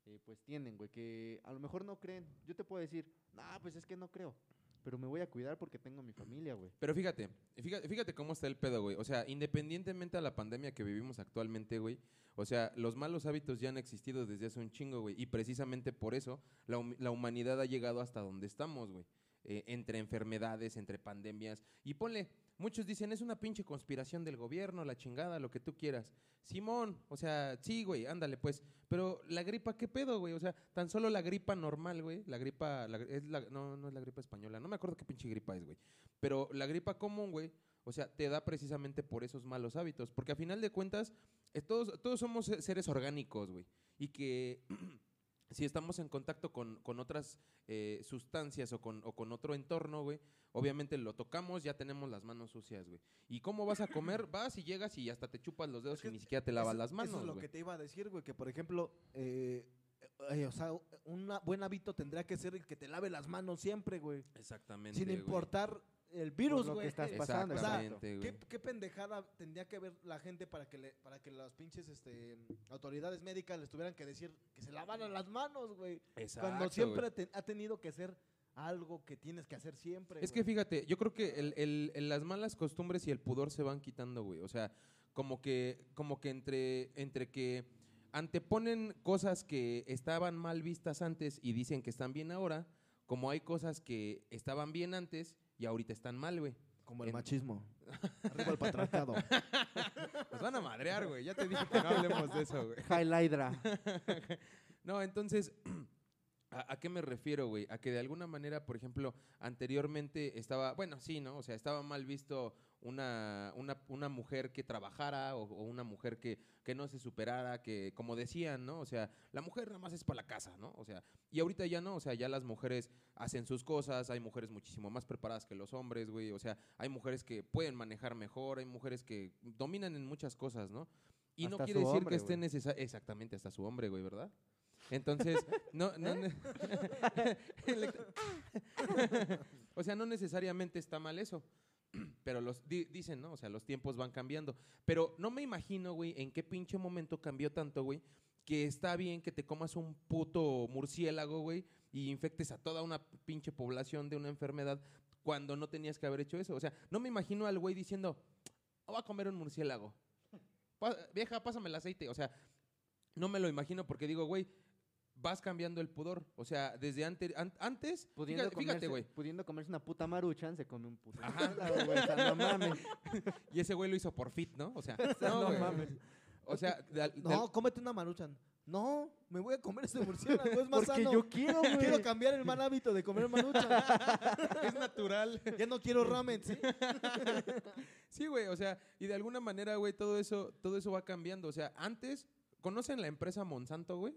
eh, pues tienen, güey, que a lo mejor no creen. Yo te puedo decir, nah, pues es que no creo, pero me voy a cuidar porque tengo mi familia, güey. Pero fíjate, fíjate, fíjate cómo está el pedo, güey. O sea, independientemente a la pandemia que vivimos actualmente, güey. O sea, los malos hábitos ya han existido desde hace un chingo, güey. Y precisamente por eso la, hum- la humanidad ha llegado hasta donde estamos, güey. Eh, entre enfermedades, entre pandemias. Y ponle, muchos dicen, es una pinche conspiración del gobierno, la chingada, lo que tú quieras. Simón, o sea, sí, güey, ándale, pues. Pero la gripa, ¿qué pedo, güey? O sea, tan solo la gripa normal, güey. La gripa, la es la, no, no es la gripa española. No me acuerdo qué pinche gripa es, güey. Pero la gripa común, güey, o sea, te da precisamente por esos malos hábitos. Porque a final de cuentas, eh, todos, todos somos se- seres orgánicos, güey. Y que si estamos en contacto con, con otras eh, sustancias o con, o con otro entorno, güey, obviamente lo tocamos, ya tenemos las manos sucias, güey. ¿Y cómo vas a comer? Vas y llegas y hasta te chupas los dedos Es que y ni siquiera te lavas Eso- las manos, Eso es lo güey. que te iba a decir, güey, que por ejemplo, eh, eh, o sea, un buen hábito tendría que ser el que te lave las manos siempre, güey. Exactamente, Sin importar el virus, güey. estás pasando, O sea. ¿qué, qué pendejada tendría que ver la gente para que le, para que las pinches este, autoridades médicas les tuvieran que decir que se lavaran las manos, güey? Exacto, Cuando siempre te- ha tenido que ser algo que tienes que hacer siempre. Es que fíjate, yo creo que el, el- el- las malas costumbres y el pudor se van quitando, güey. O sea, como que, como que entre, entre que anteponen cosas que estaban mal vistas antes y dicen que están bien ahora, como hay cosas que estaban bien antes y ahorita están mal, güey. Como el en- machismo. Arriba el patriarcado. Nos van a madrear, güey. Ya te dije que no hablemos de eso, güey. Hydra. No, entonces, ¿a, a qué me refiero, güey? A que de alguna manera, por ejemplo, anteriormente estaba, bueno, sí, ¿no? O sea, estaba mal visto una, una, una mujer que trabajara o, o una mujer que, que no se superara, que, como decían, ¿no? O sea, la mujer nada más es para la casa, ¿no? O sea, y ahorita ya no, o sea, ya las mujeres hacen sus cosas, hay mujeres muchísimo más preparadas que los hombres, güey, o sea, hay mujeres que pueden manejar mejor, hay mujeres que dominan en muchas cosas, ¿no? Y no quiere decir hombre, que esté güey. necesario, exactamente, hasta su hombre, güey, ¿verdad? Entonces, no, no ¿Eh? o sea, no necesariamente está mal eso. Pero los di- dicen, ¿no? O sea, los tiempos van cambiando. Pero no me imagino, güey, en qué pinche momento cambió tanto, güey, que está bien que te comas un puto murciélago, güey, y infectes a toda una pinche población de una enfermedad cuando no tenías que haber hecho eso. O sea, no me imagino al güey diciendo, "Oh, voy a comer un murciélago. Pa- vieja, pásame el aceite. O sea, no me lo imagino porque digo, güey, vas cambiando el pudor. O sea, desde ante- an- antes, Pudiendo, fíjate, fíjate, comerse, güey. pudiendo comerse una puta maruchan, se come un puto. Ajá. murciélago, güey, o sea, no mames. Y ese güey lo hizo por fit, ¿no? O sea, No no, güey. mames. O sea, de al- de No, cómete una maruchan. No, me voy a comer ese murciélago, es más Porque sano. yo quiero, güey. Quiero cambiar el mal hábito de comer maruchan. es natural. ya no quiero ramen, ¿sí? Sí, güey, o sea, y de alguna manera, güey, todo eso, todo eso va cambiando. O sea, antes, ¿conocen la empresa Monsanto, güey?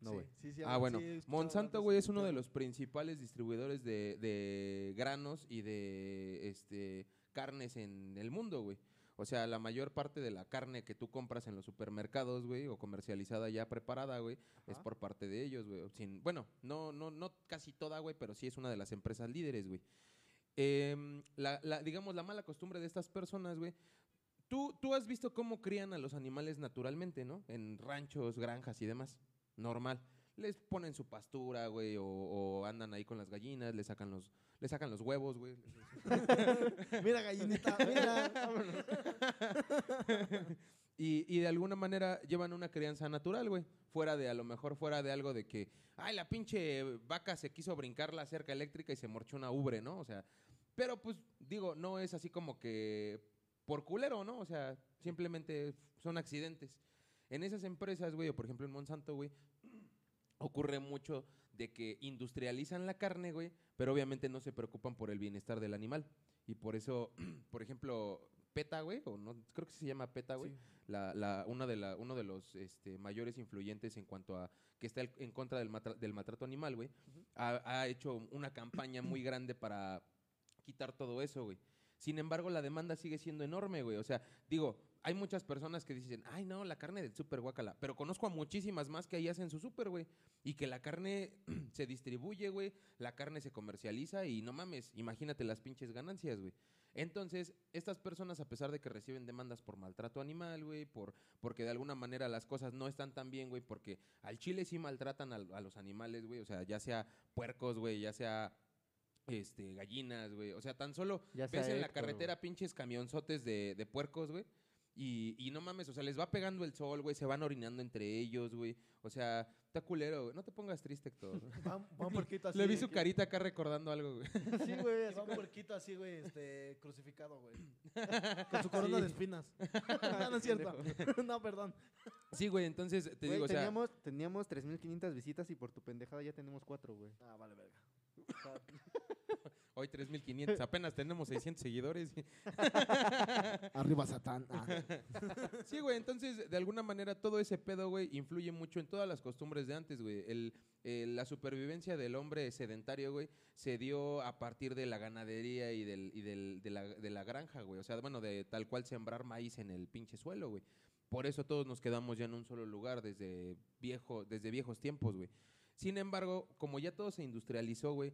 No, güey. Sí, sí, Ah, bueno, Monsanto, güey, es uno de los principales distribuidores de, de granos y de este, carnes en el mundo, güey. O sea, la mayor parte de la carne que tú compras en los supermercados, güey, o comercializada ya preparada, güey, es por parte de ellos, güey. Sin- Bueno, no, no, no casi toda, güey, pero sí es una de las empresas líderes, güey. Em, la, la- digamos, la mala costumbre de estas personas, güey. Tú, tú has visto cómo crían a los animales naturalmente, ¿no? En ranchos, granjas y demás. Normal. Les ponen su pastura, güey, o, o andan ahí con las gallinas, le sacan los, le sacan los huevos, güey. Mira, gallinita, mira. y, y de alguna manera llevan una crianza natural, güey. Fuera de, a lo mejor fuera de algo de que, ay, la pinche vaca se quiso brincar la cerca eléctrica y se morchó una ubre, ¿no? O sea, Pero pues digo, no es así como que por culero, ¿no? O sea, simplemente son accidentes. En esas empresas, güey, o por ejemplo en Monsanto, güey, ocurre mucho de que industrializan la carne, güey, pero obviamente no se preocupan por el bienestar del animal. Y por eso, por ejemplo, PETA, güey, o no, creo que se llama PETA, güey, Sí. la, la, una de la, uno de los este, mayores influyentes en cuanto a que está el- en contra del, matra- del maltrato animal, güey, ha, ha hecho una campaña muy grande para quitar todo eso, güey. Sin embargo, la demanda sigue siendo enorme, güey. O sea, digo, hay muchas personas que dicen, ay, no, la carne del súper guacala. Pero conozco a muchísimas más que ahí hacen su súper, güey. Y que la carne se distribuye, güey. La carne se comercializa y no mames, imagínate las pinches ganancias, güey. Entonces, estas personas, a pesar de que reciben demandas por maltrato animal, güey, por, porque de alguna manera las cosas no están tan bien, güey, porque al chile sí maltratan al- a, los animales, güey, o sea, ya sea puercos, güey, ya sea este, gallinas, güey, o sea, tan solo Ya ves en la carretera pinches camionzotes de, de puercos, güey, y, y no mames, o sea, les va pegando el sol, güey, se van orinando entre ellos, güey, o sea, está culero, güey, no te pongas triste, Héctor. Va, va un puerquito así. Le vi su que- carita acá recordando algo, güey. Sí, güey. Va un puerquito así, güey, este, crucificado, güey. Con su corona Sí. de espinas. no, no es cierto. no, perdón. Sí, güey, entonces te Güey, digo, o sea, teníamos, teníamos 3.500 visitas y por tu pendejada ya tenemos 4, güey. Ah, vale, verga. Sea, hoy 3500, apenas tenemos 600 seguidores. Arriba Satán. Ah. Sí, güey, entonces de alguna manera todo ese pedo, güey, influye mucho en todas las costumbres de antes, güey. El, el- la supervivencia del hombre sedentario, güey, se dio a partir de la ganadería y, del, y del- de, la, de la granja, güey. O sea, bueno, de tal cual sembrar maíz en el pinche suelo, güey. Por eso todos nos quedamos ya en un solo lugar desde, viejo, desde viejos tiempos, güey. Sin embargo, como ya todo se industrializó, güey,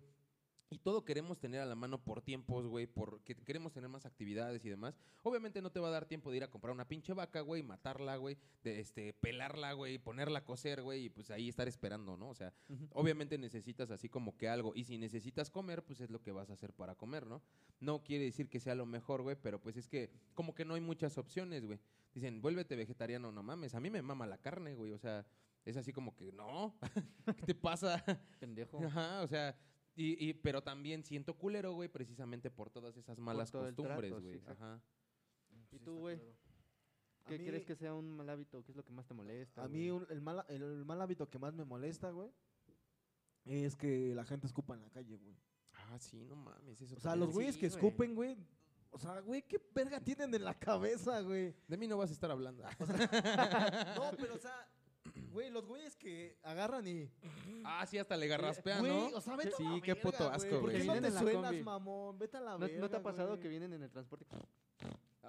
y todo queremos tener a la mano por tiempos, güey, porque queremos tener más actividades y demás. Obviamente no te va a dar tiempo de ir a comprar una pinche vaca, güey, matarla, güey, de este pelarla, güey, ponerla a cocer, güey, y pues ahí estar esperando, ¿no? O sea, obviamente necesitas así como que algo y si necesitas comer, pues es lo que vas a hacer para comer, ¿no? No quiere decir que sea lo mejor, güey, pero pues es que como que no hay muchas opciones, güey. Dicen, "Vuélvete vegetariano", no mames, a mí me mama la carne, güey, o sea, es así como que, "No, ¿qué te pasa?" pendejo. Ajá, o sea, y, y- pero también siento culero, güey, precisamente por todas esas malas todo costumbres, trato, güey. Ajá. ¿Y tú, güey? ¿Qué mí- crees que sea un mal hábito? ¿Qué es lo que más te molesta? A güey? mí un- el, mal, el mal hábito que más me molesta, güey, es que la gente escupa en la calle, güey. Ah, sí, no mames, eso O sea, los güeyes sí, que güey. escupen, güey. O sea, güey, ¿qué verga tienen en la cabeza, güey? De mí no vas a estar hablando. No, pero o sea, güey, los güeyes que agarran y. ah, sí, hasta le garraspean, Güey, ¿no? o sea, vete a Sí, la qué verga, puto asco, ¿Por güey. qué Que no vienen te en la suenas, combi. mamón? Vete a la ¿No, verga. ¿No te ha pasado güey. que vienen en el transporte?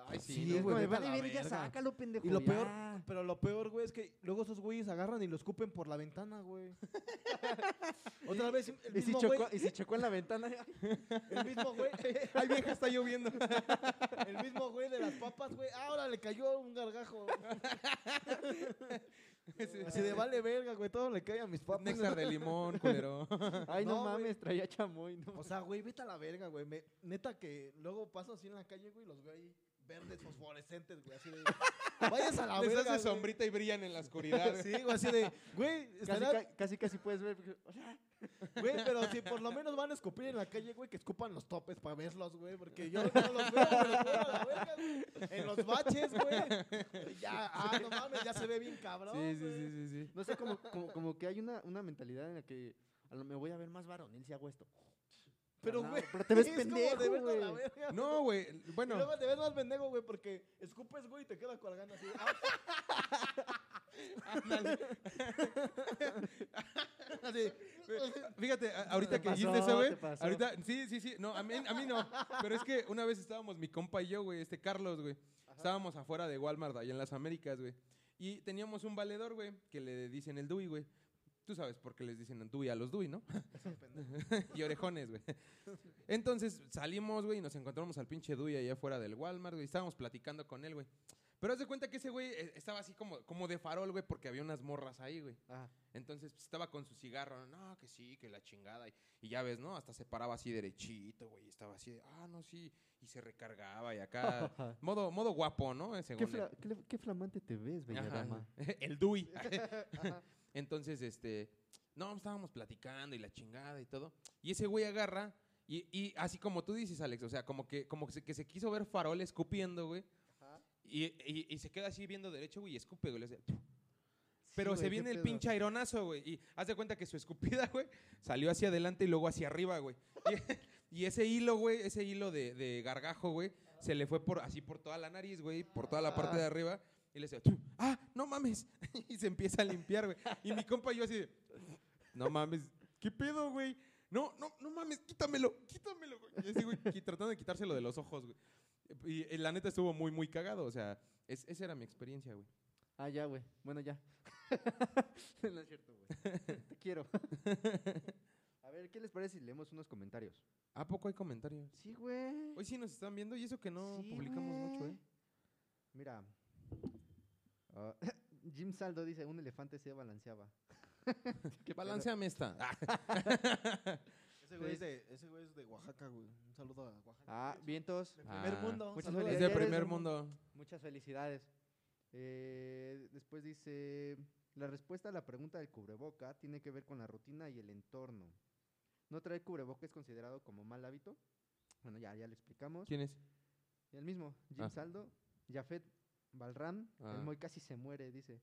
Ay, sí, Sí, ¿no? es güey, como, vete a vale, la verga. sácalo, pendejo. Y lo peor, ya". pero lo peor, güey, es que luego esos güeyes agarran y lo escupen por la ventana, güey. Otra vez, el ¿Y si, mismo chocó, güey, y si chocó en la ventana. el mismo güey, Ay, vieja, está lloviendo. el mismo güey de las papas, güey, ahora le cayó un gargajo. Así de vale verga, güey, todo le cae a mis papas. Néctar de limón, culero. Ay, no, No, güey. mames, traía chamoy. No. O sea, güey, vete a la verga, güey. Me- neta que luego paso así en la calle, güey, y los veo ahí verdes fosforescentes, güey, así de... Vayas a la Les verga, hace güey. sombrita y brillan en la oscuridad. Sí, güey, así de, güey, Casi, ca- casi, casi puedes ver. porque- o sea, güey, pero si por lo menos van a escupir en la calle, güey, que escupan los topes para verlos, güey, porque yo no los veo, güey, los veo a la verga, güey. En los baches, güey. Ya, ah, no mames, ya se ve bien cabrón, Sí, sí, sí, sí, sí. No sé, como, como, como que hay una, una mentalidad en la que a lo, me voy a ver más varonil si hago esto. Pero, No, güey, pero te ves pendejo, güey. No, güey, Y bueno. luego te ves más pendejo, güey, porque escupes, güey, y te quedas colgando así. Ah, ándale. así. Fíjate, ahorita que dijiste eso, güey. Ahorita, sí, sí, sí. No, a mí, a mí no. Pero es que una vez estábamos mi compa y yo, güey, este Carlos, güey. Estábamos afuera de Walmart, allá en las Américas, güey. Y teníamos un valedor, güey, que le dicen el Dewey, güey. Tú sabes por qué les dicen Dewey a los Dewey, ¿no? y orejones, güey. Entonces salimos, güey, y nos encontramos al pinche Dewey allá afuera del Walmart, güey. y Estábamos platicando con él, güey. Pero haz de cuenta que ese güey eh, estaba así como, como de farol, güey, porque había unas morras ahí, güey. Ah, Entonces pues, estaba con su cigarro, no, que sí, que la chingada. Y, y ya ves, ¿no? Hasta se paraba así derechito, güey. Estaba así de, ah, no, sí. Y se recargaba y acá. modo, modo guapo, ¿no? ¿Qué, Según él. fla- qué, qué flamante te ves, bella Ajá. dama. El Dewey. Entonces, este, no, estábamos platicando y la chingada y todo. Y ese güey agarra Y, y así como tú dices, Alex, o sea, como que, como que se, que se quiso ver farol escupiendo, güey. Y, y- y se queda así viendo derecho, güey, y escupe, güey. Pero Sí, se güey, viene qué el pinche aironazo, güey. Y haz de cuenta que su escupida, güey, salió hacia adelante y luego hacia arriba, güey. Y, y ese hilo, güey, ese hilo de, de gargajo, güey, se le fue por así por toda la nariz, güey, por toda la parte de arriba. Y le decía, ¡ah, no mames! y se empieza a limpiar, güey. Y mi compa y yo así de, no mames, ¿qué pedo, güey? No, no, no mames, quítamelo, quítamelo, güey. Y así, güey, tratando de quitárselo de los ojos, güey. Y, y la neta estuvo muy, muy cagado. O sea, es- esa era mi experiencia, güey. Ah, ya, güey. Bueno, ya. no es cierto, güey. Te quiero. A ver, ¿qué les parece si leemos unos comentarios? ¿A poco hay comentarios? Sí, güey. Hoy sí nos están viendo y eso que no Sí, publicamos mucho. ¿eh? Mira. Ah, Jim Saldo dice, un elefante se balanceaba. ¿Qué pedo? Balanceame esta. Ah, Ese güey es de, ese güey es de Oaxaca, güey. Un saludo a Oaxaca. Ah, vientos. De primer Ah. mundo. Muchas saludos. felicidades. de eres primer un- mundo. Muchas felicidades. Eh, después dice, la respuesta a la pregunta del cubreboca tiene que ver con la rutina y el entorno. ¿No traer cubreboca es considerado como mal hábito? Bueno, ya, ya lo explicamos. ¿Quién es? El mismo, Jim Ah. Saldo, Jafet Balram, Ah. el Moy casi se muere, dice.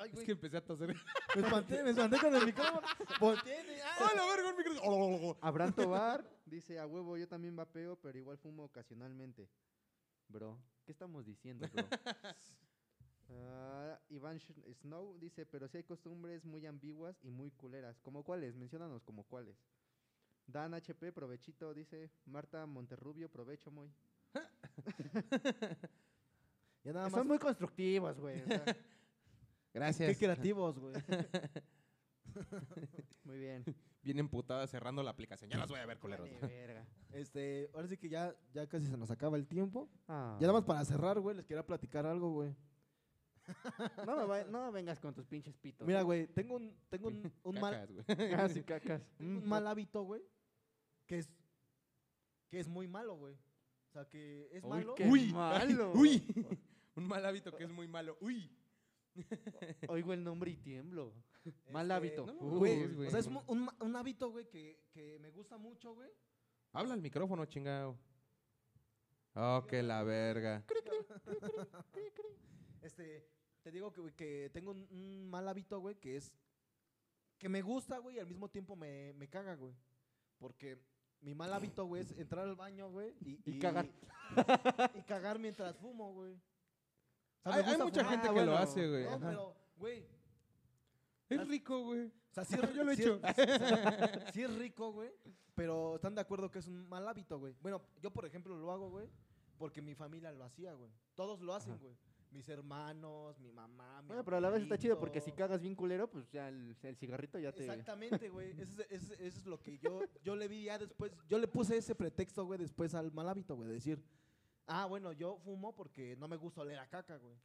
Ay, Es que empecé a toser. Me espanté, me espanté con el micrófono. Volteé. de- ¡ah! ¡Ah, la verga, el micrófono! Abraham Tobar dice, a huevo, yo también vapeo, pero igual fumo ocasionalmente. Bro, ¿qué estamos diciendo, bro? Ah, Iván Snow dice, pero sí hay costumbres muy ambiguas y muy culeras. ¿Como cuáles? Menciónanos como cuáles. Dan HP, provechito, dice. Marta Monterrubio, provecho muy. Ya nada más. Son muy constructivos, güey. o sea, Gracias. Qué creativos, güey. muy bien. Bien emputada cerrando la aplicación. Ya las voy a ver, culeros. Vale, verga. Este, ahora sí que ya, ya casi se nos acaba el tiempo. Ah. Ya nada más para cerrar, güey, les quería platicar algo, güey. No me, va- no me vengas con tus pinches pitos. Mira, güey, tengo un, tengo un, un mal, Cacas, güey. Ah, cacas. un mal hábito, güey, que es, que es muy malo, güey. O sea, que es Uy, malo. qué Uy, malo. Uy. Un mal hábito que es muy malo. Uy. Oigo el nombre y tiemblo. Mal Este, hábito. no, Uy, Güey, Uy, güey. o sea, es un, un hábito, güey, que, que me gusta mucho, güey. Habla al micrófono, chingado. Oh, que la verga. Este, te digo que, güey, que tengo un, un mal hábito, güey, que es que me gusta, güey, y al mismo tiempo me, me caga, güey. Porque mi mal hábito, güey, es entrar al baño, güey, y, Y cagar. y cagar mientras fumo, güey. O sea, me Hay, mucha fumar. gente Ah, que lo hace, güey. No, pero, güey, Es rico, güey. o sea, sí, Yo lo he sí- hecho. sí- sí es rico, güey, pero están de acuerdo que es un mal hábito, güey. Bueno, yo, por ejemplo, lo hago, güey, porque mi familia lo hacía, güey. Todos lo hacen, Ajá. güey. Mis hermanos, mi mamá, mi Bueno, pero a la vez está chido porque si cagas bien culero, pues ya el, el cigarrito ya te... Exactamente, güey. Eso, es- eso es- eso es lo que yo, yo le vi ya después. Yo le puse ese pretexto, güey, después al mal hábito, güey. de Decir, ah, bueno, yo fumo porque no me gusta oler a caca, güey.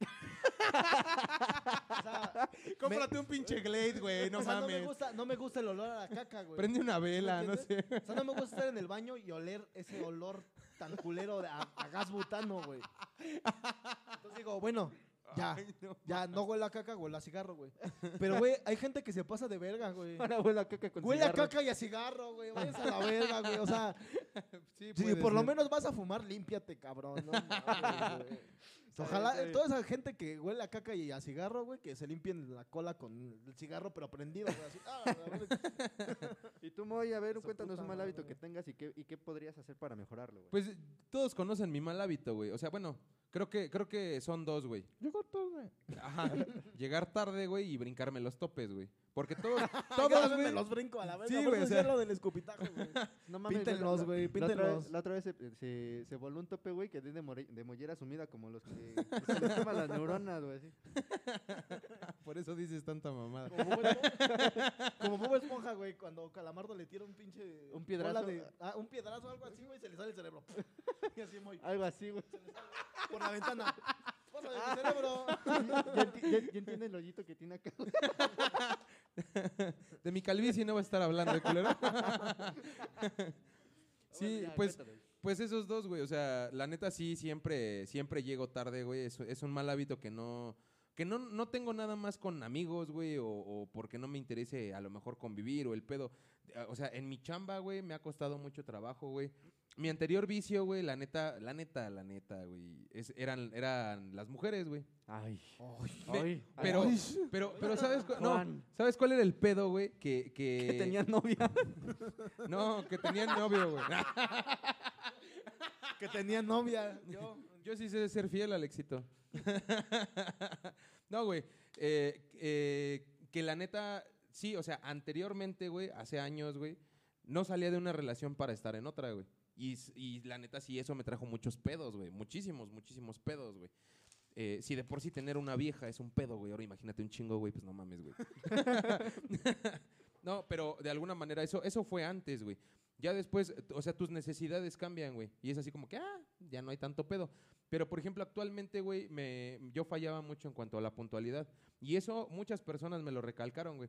o sea, Cómprate un pinche Glade, güey. No o sea, no me mames. gusta, no me gusta el olor a la caca, güey. Prende una vela, no sé. O sea, no me gusta estar en el baño y oler ese olor tan culero de a, a gas butano, güey. Entonces digo, bueno, ya, Ay, no. ya no huele a caca, huele a cigarro, güey. Pero, güey, hay gente que se pasa de verga, güey. Ahora huele a caca con Huele a caca y a cigarro, güey. Váyanse a la verga, güey. O sea, Sí, si por lo menos vas a fumar, límpiate, cabrón. No mames, Ojalá toda esa gente que huele a caca y a cigarro, güey, que se limpien la cola con el cigarro, pero prendido, güey. Así, ah. Y tú, Moy, a ver, cuéntanos un mal hábito madre. que tengas y qué, y qué podrías hacer para mejorarlo, güey. Pues todos conocen mi mal hábito, güey. O sea, bueno, creo que, creo que son dos, güey. Llegó todo, Ajá. Llegar tarde, güey, y brincarme los topes, güey. Porque todos, Todos, me los brinco a la verga. Sí, güey, o sea- lo del escupitajo, güey. No Píntenlos, la- güey, la otra vez- píntenlos. La otra vez se, se, se voló un tope, güey, que de, more- de mollera sumida como los que se les queman las neuronas, güey. Por eso dices tanta mamada. Como Bob Esponja, güey, cuando Calamardo le tira un pinche... Un piedrazo. de- ah, un piedrazo o algo así, güey, se le sale el cerebro. y así muy... Algo así, güey. Por la ventana. Pasa de mi cerebro. ya, enti- ya- ya entiende el hoyito que tiene acá. De mi calvicie no va a estar hablando, culero. sí, Bueno, ya, pues, cuéntame. pues esos dos, güey. O sea, la neta sí, siempre, siempre llego tarde, güey. Es, es un mal hábito que no, que no, no tengo nada más con amigos, güey, o, o porque no me interese a lo mejor convivir o el pedo. o sea, en mi chamba, güey, me ha costado mucho trabajo, güey. Mi anterior vicio, güey, la neta, la neta, la neta, güey, es- eran, eran las mujeres, güey. Ay. Me- Ay. Pero, Ay. pero, pero, ¿sabes cuál? No, Juan. ¿sabes cuál era el pedo, güey? Que, que... Que tenía novia. No, que tenían novio, güey. Que tenía novia. Yo, yo sí sé ser fiel al éxito. no, güey. eh, eh, que la neta, sí, o sea, anteriormente, güey, hace años, güey, no salía de una relación para estar en otra, güey. Y, y la neta, sí, eso me trajo muchos pedos, güey. Muchísimos, muchísimos pedos, güey. Eh, si de por sí tener una vieja es un pedo, güey. Ahora imagínate un chingo, güey, pues no mames, güey. no, pero de alguna manera eso, eso fue antes, güey. Ya después, o sea, tus necesidades cambian, güey. Y es así como que, ah, ya no hay tanto pedo. Pero, por ejemplo, actualmente, güey, me, yo fallaba mucho en cuanto a la puntualidad. Y eso muchas personas me lo recalcaron, güey.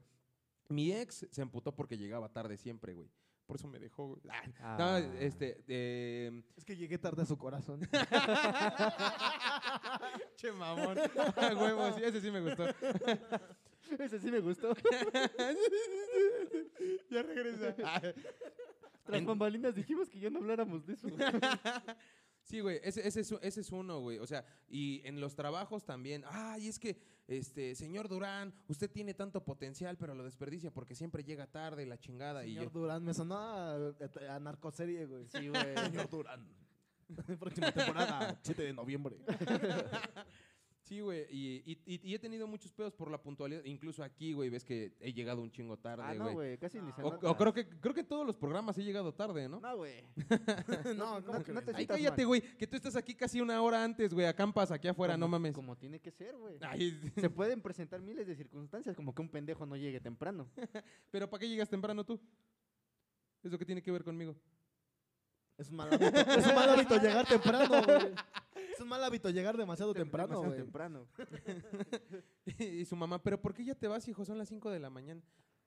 Mi ex se emputó porque llegaba tarde siempre, güey. Por eso me dejó. Ah, no, Ah. este, eh, Es que llegué tarde a su corazón. che mamón. Huevos, sí, ese sí me gustó. Ese sí me gustó. ya regresa. Tras bambalinas dijimos que ya no habláramos de eso. Sí, güey, ese, ese, es, ese es uno, güey. O sea, y en los trabajos también. Ay, es que, este, señor Durán, usted tiene tanto potencial, pero lo desperdicia porque siempre llega tarde y la chingada. y Señor yo, Durán, me sonó a, a narcoserie, güey. Sí, güey. Señor Durán. Próxima temporada, 7 de noviembre. Sí, güey, y, y- y- y he tenido muchos pedos por la puntualidad. Incluso aquí, güey, ves que he llegado un chingo Ah, tarde, no, güey. güey. Casi ni se o, nota. o creo que creo que en todos los programas he llegado tarde, ¿no? No, güey. no, ¿cómo no, que no te Ay, cállate, güey, que tú estás aquí casi una hora antes, güey, acampas aquí afuera, no mames. Como tiene que ser, güey. Se pueden presentar miles de circunstancias, como que un pendejo no llegue temprano. pero ¿para qué llegas temprano tú? ¿Eso qué tiene que ver conmigo? Es un mal hábito, es un mal hábito llegar temprano, güey. Es un mal hábito llegar demasiado temprano, Demasiado temprano. y su mamá, ¿pero por qué ya te vas, hijo? Son las 5 de la mañana.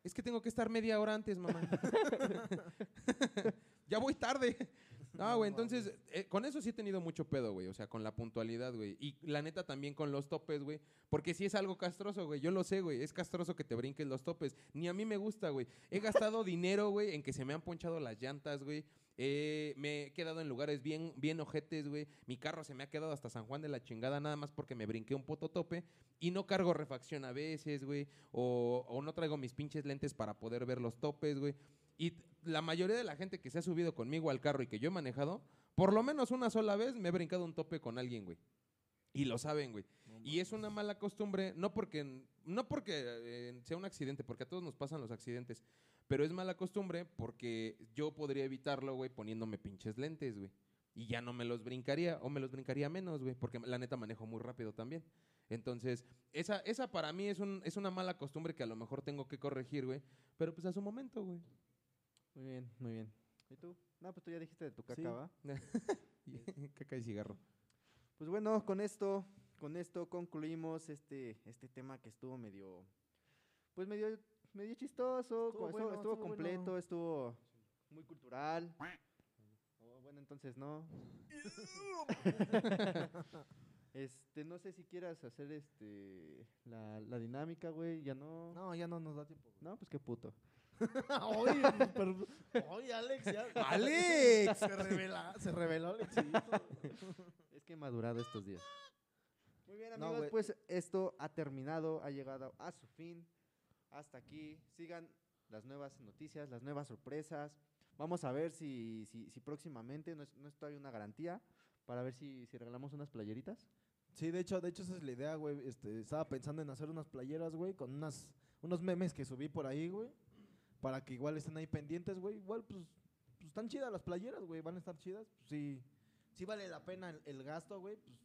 Es que tengo que estar media hora antes, mamá. ya voy tarde. No, güey, entonces, eh, con eso sí he tenido mucho pedo, güey. O sea, con la puntualidad, güey. Y la neta también con los topes, güey. Porque sí es algo castroso, güey. Yo lo sé, güey. Es castroso que te brinques los topes. Ni a mí me gusta, güey. He gastado dinero, güey, en que se me han ponchado las llantas, güey. Eh, me he quedado en lugares bien, bien ojetes, güey. Mi carro se me ha quedado hasta San Juan de la chingada nada más porque me brinqué un puto tope y no cargo refacción a veces, güey. O, o no traigo mis pinches lentes para poder ver los topes, güey. Y la mayoría de la gente que se ha subido conmigo al carro y que yo he manejado, por lo menos una sola vez me he brincado un tope con alguien, güey. Y lo saben, güey. Y es una mala costumbre, no porque, no porque eh, sea un accidente, porque a todos nos pasan los accidentes, pero es mala costumbre porque yo podría evitarlo, güey, poniéndome pinches lentes, güey. Y ya no me los brincaría, o me los brincaría menos, güey, porque la neta manejo muy rápido también. Entonces, esa, esa para mí es, un, es una mala costumbre que a lo mejor tengo que corregir, güey. Pero pues a su momento, güey. Muy bien, muy bien. ¿Y tú? No, pues tú ya dijiste de tu caca, Sí. ¿va? Caca y cigarro. Pues bueno, con esto, con esto concluimos este, este tema que estuvo medio, pues medio, medio chistoso, Estuvo co- estuvo, bueno, estuvo estuvo completo, bueno. estuvo muy cultural. Oh, bueno, entonces no. este, no sé si quieras hacer este la, la dinámica, güey, ya no. No, ya no nos da tiempo. No, pues qué puto. Oye, pero- oye, Alex, ya. ¡Alex! Se revela, se reveló Alexito. Es que he madurado estos días. Muy bien, amigos, güey. pues esto ha terminado, ha llegado a su fin. Hasta aquí. Sigan las nuevas noticias, las nuevas sorpresas. Vamos a ver si, si, si próximamente, no es, no es todavía una garantía, para ver si, si regalamos unas playeritas. Sí, de hecho, de hecho esa es la idea, güey. Este, estaba pensando en hacer unas playeras, güey, con unas, unos memes que subí por ahí, güey. Para que igual estén ahí pendientes, güey. Igual, pues, pues están chidas las playeras, güey. Van a estar chidas. Pues, sí, sí vale la pena el, el gasto, güey. Pues,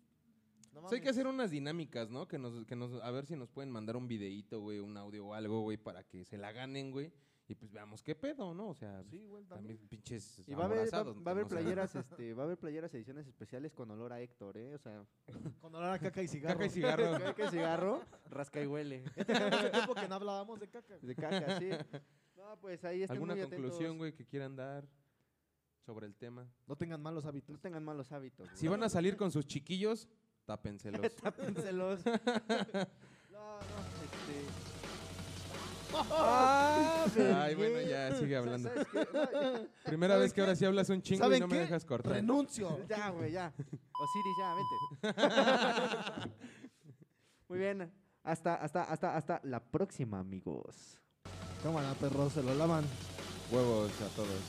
no hay que hacer unas dinámicas, ¿no? Que nos, que nos, a ver si nos pueden mandar un videíto, güey, un audio o algo, güey, para que se la ganen, güey. Y pues veamos qué pedo, ¿no? O sea, Sí, güey, también también. pinches Y va a haber, va, a haber no playeras, este, va a haber playeras ediciones especiales con olor a Héctor, ¿eh? O sea, Con olor a caca y cigarro. Caca y cigarro. caca y cigarro, rasca y huele. Ya tenía mucho tiempo que no hablábamos de caca. De caca, sí. No, pues ahí estén ¿Alguna muy conclusión, güey, que quieran dar sobre el tema? No tengan malos No hábitos. tengan malos hábitos. Si van a salir con sus chiquillos, tápenselos. Tápenselos. no, no, este. Ah, Ay, bueno, ya, sigue hablando. ¿Sabes qué? No, ya- Primera vez que ahora sí hablas un chingo y ¿Saben no me qué? dejas cortar. Renuncio. Ya, güey, ya. Osiris, ya, vente. Muy bien. Hasta, hasta, hasta, hasta la próxima, amigos. Cámara, perros, se lo lavan. Huevos a todos.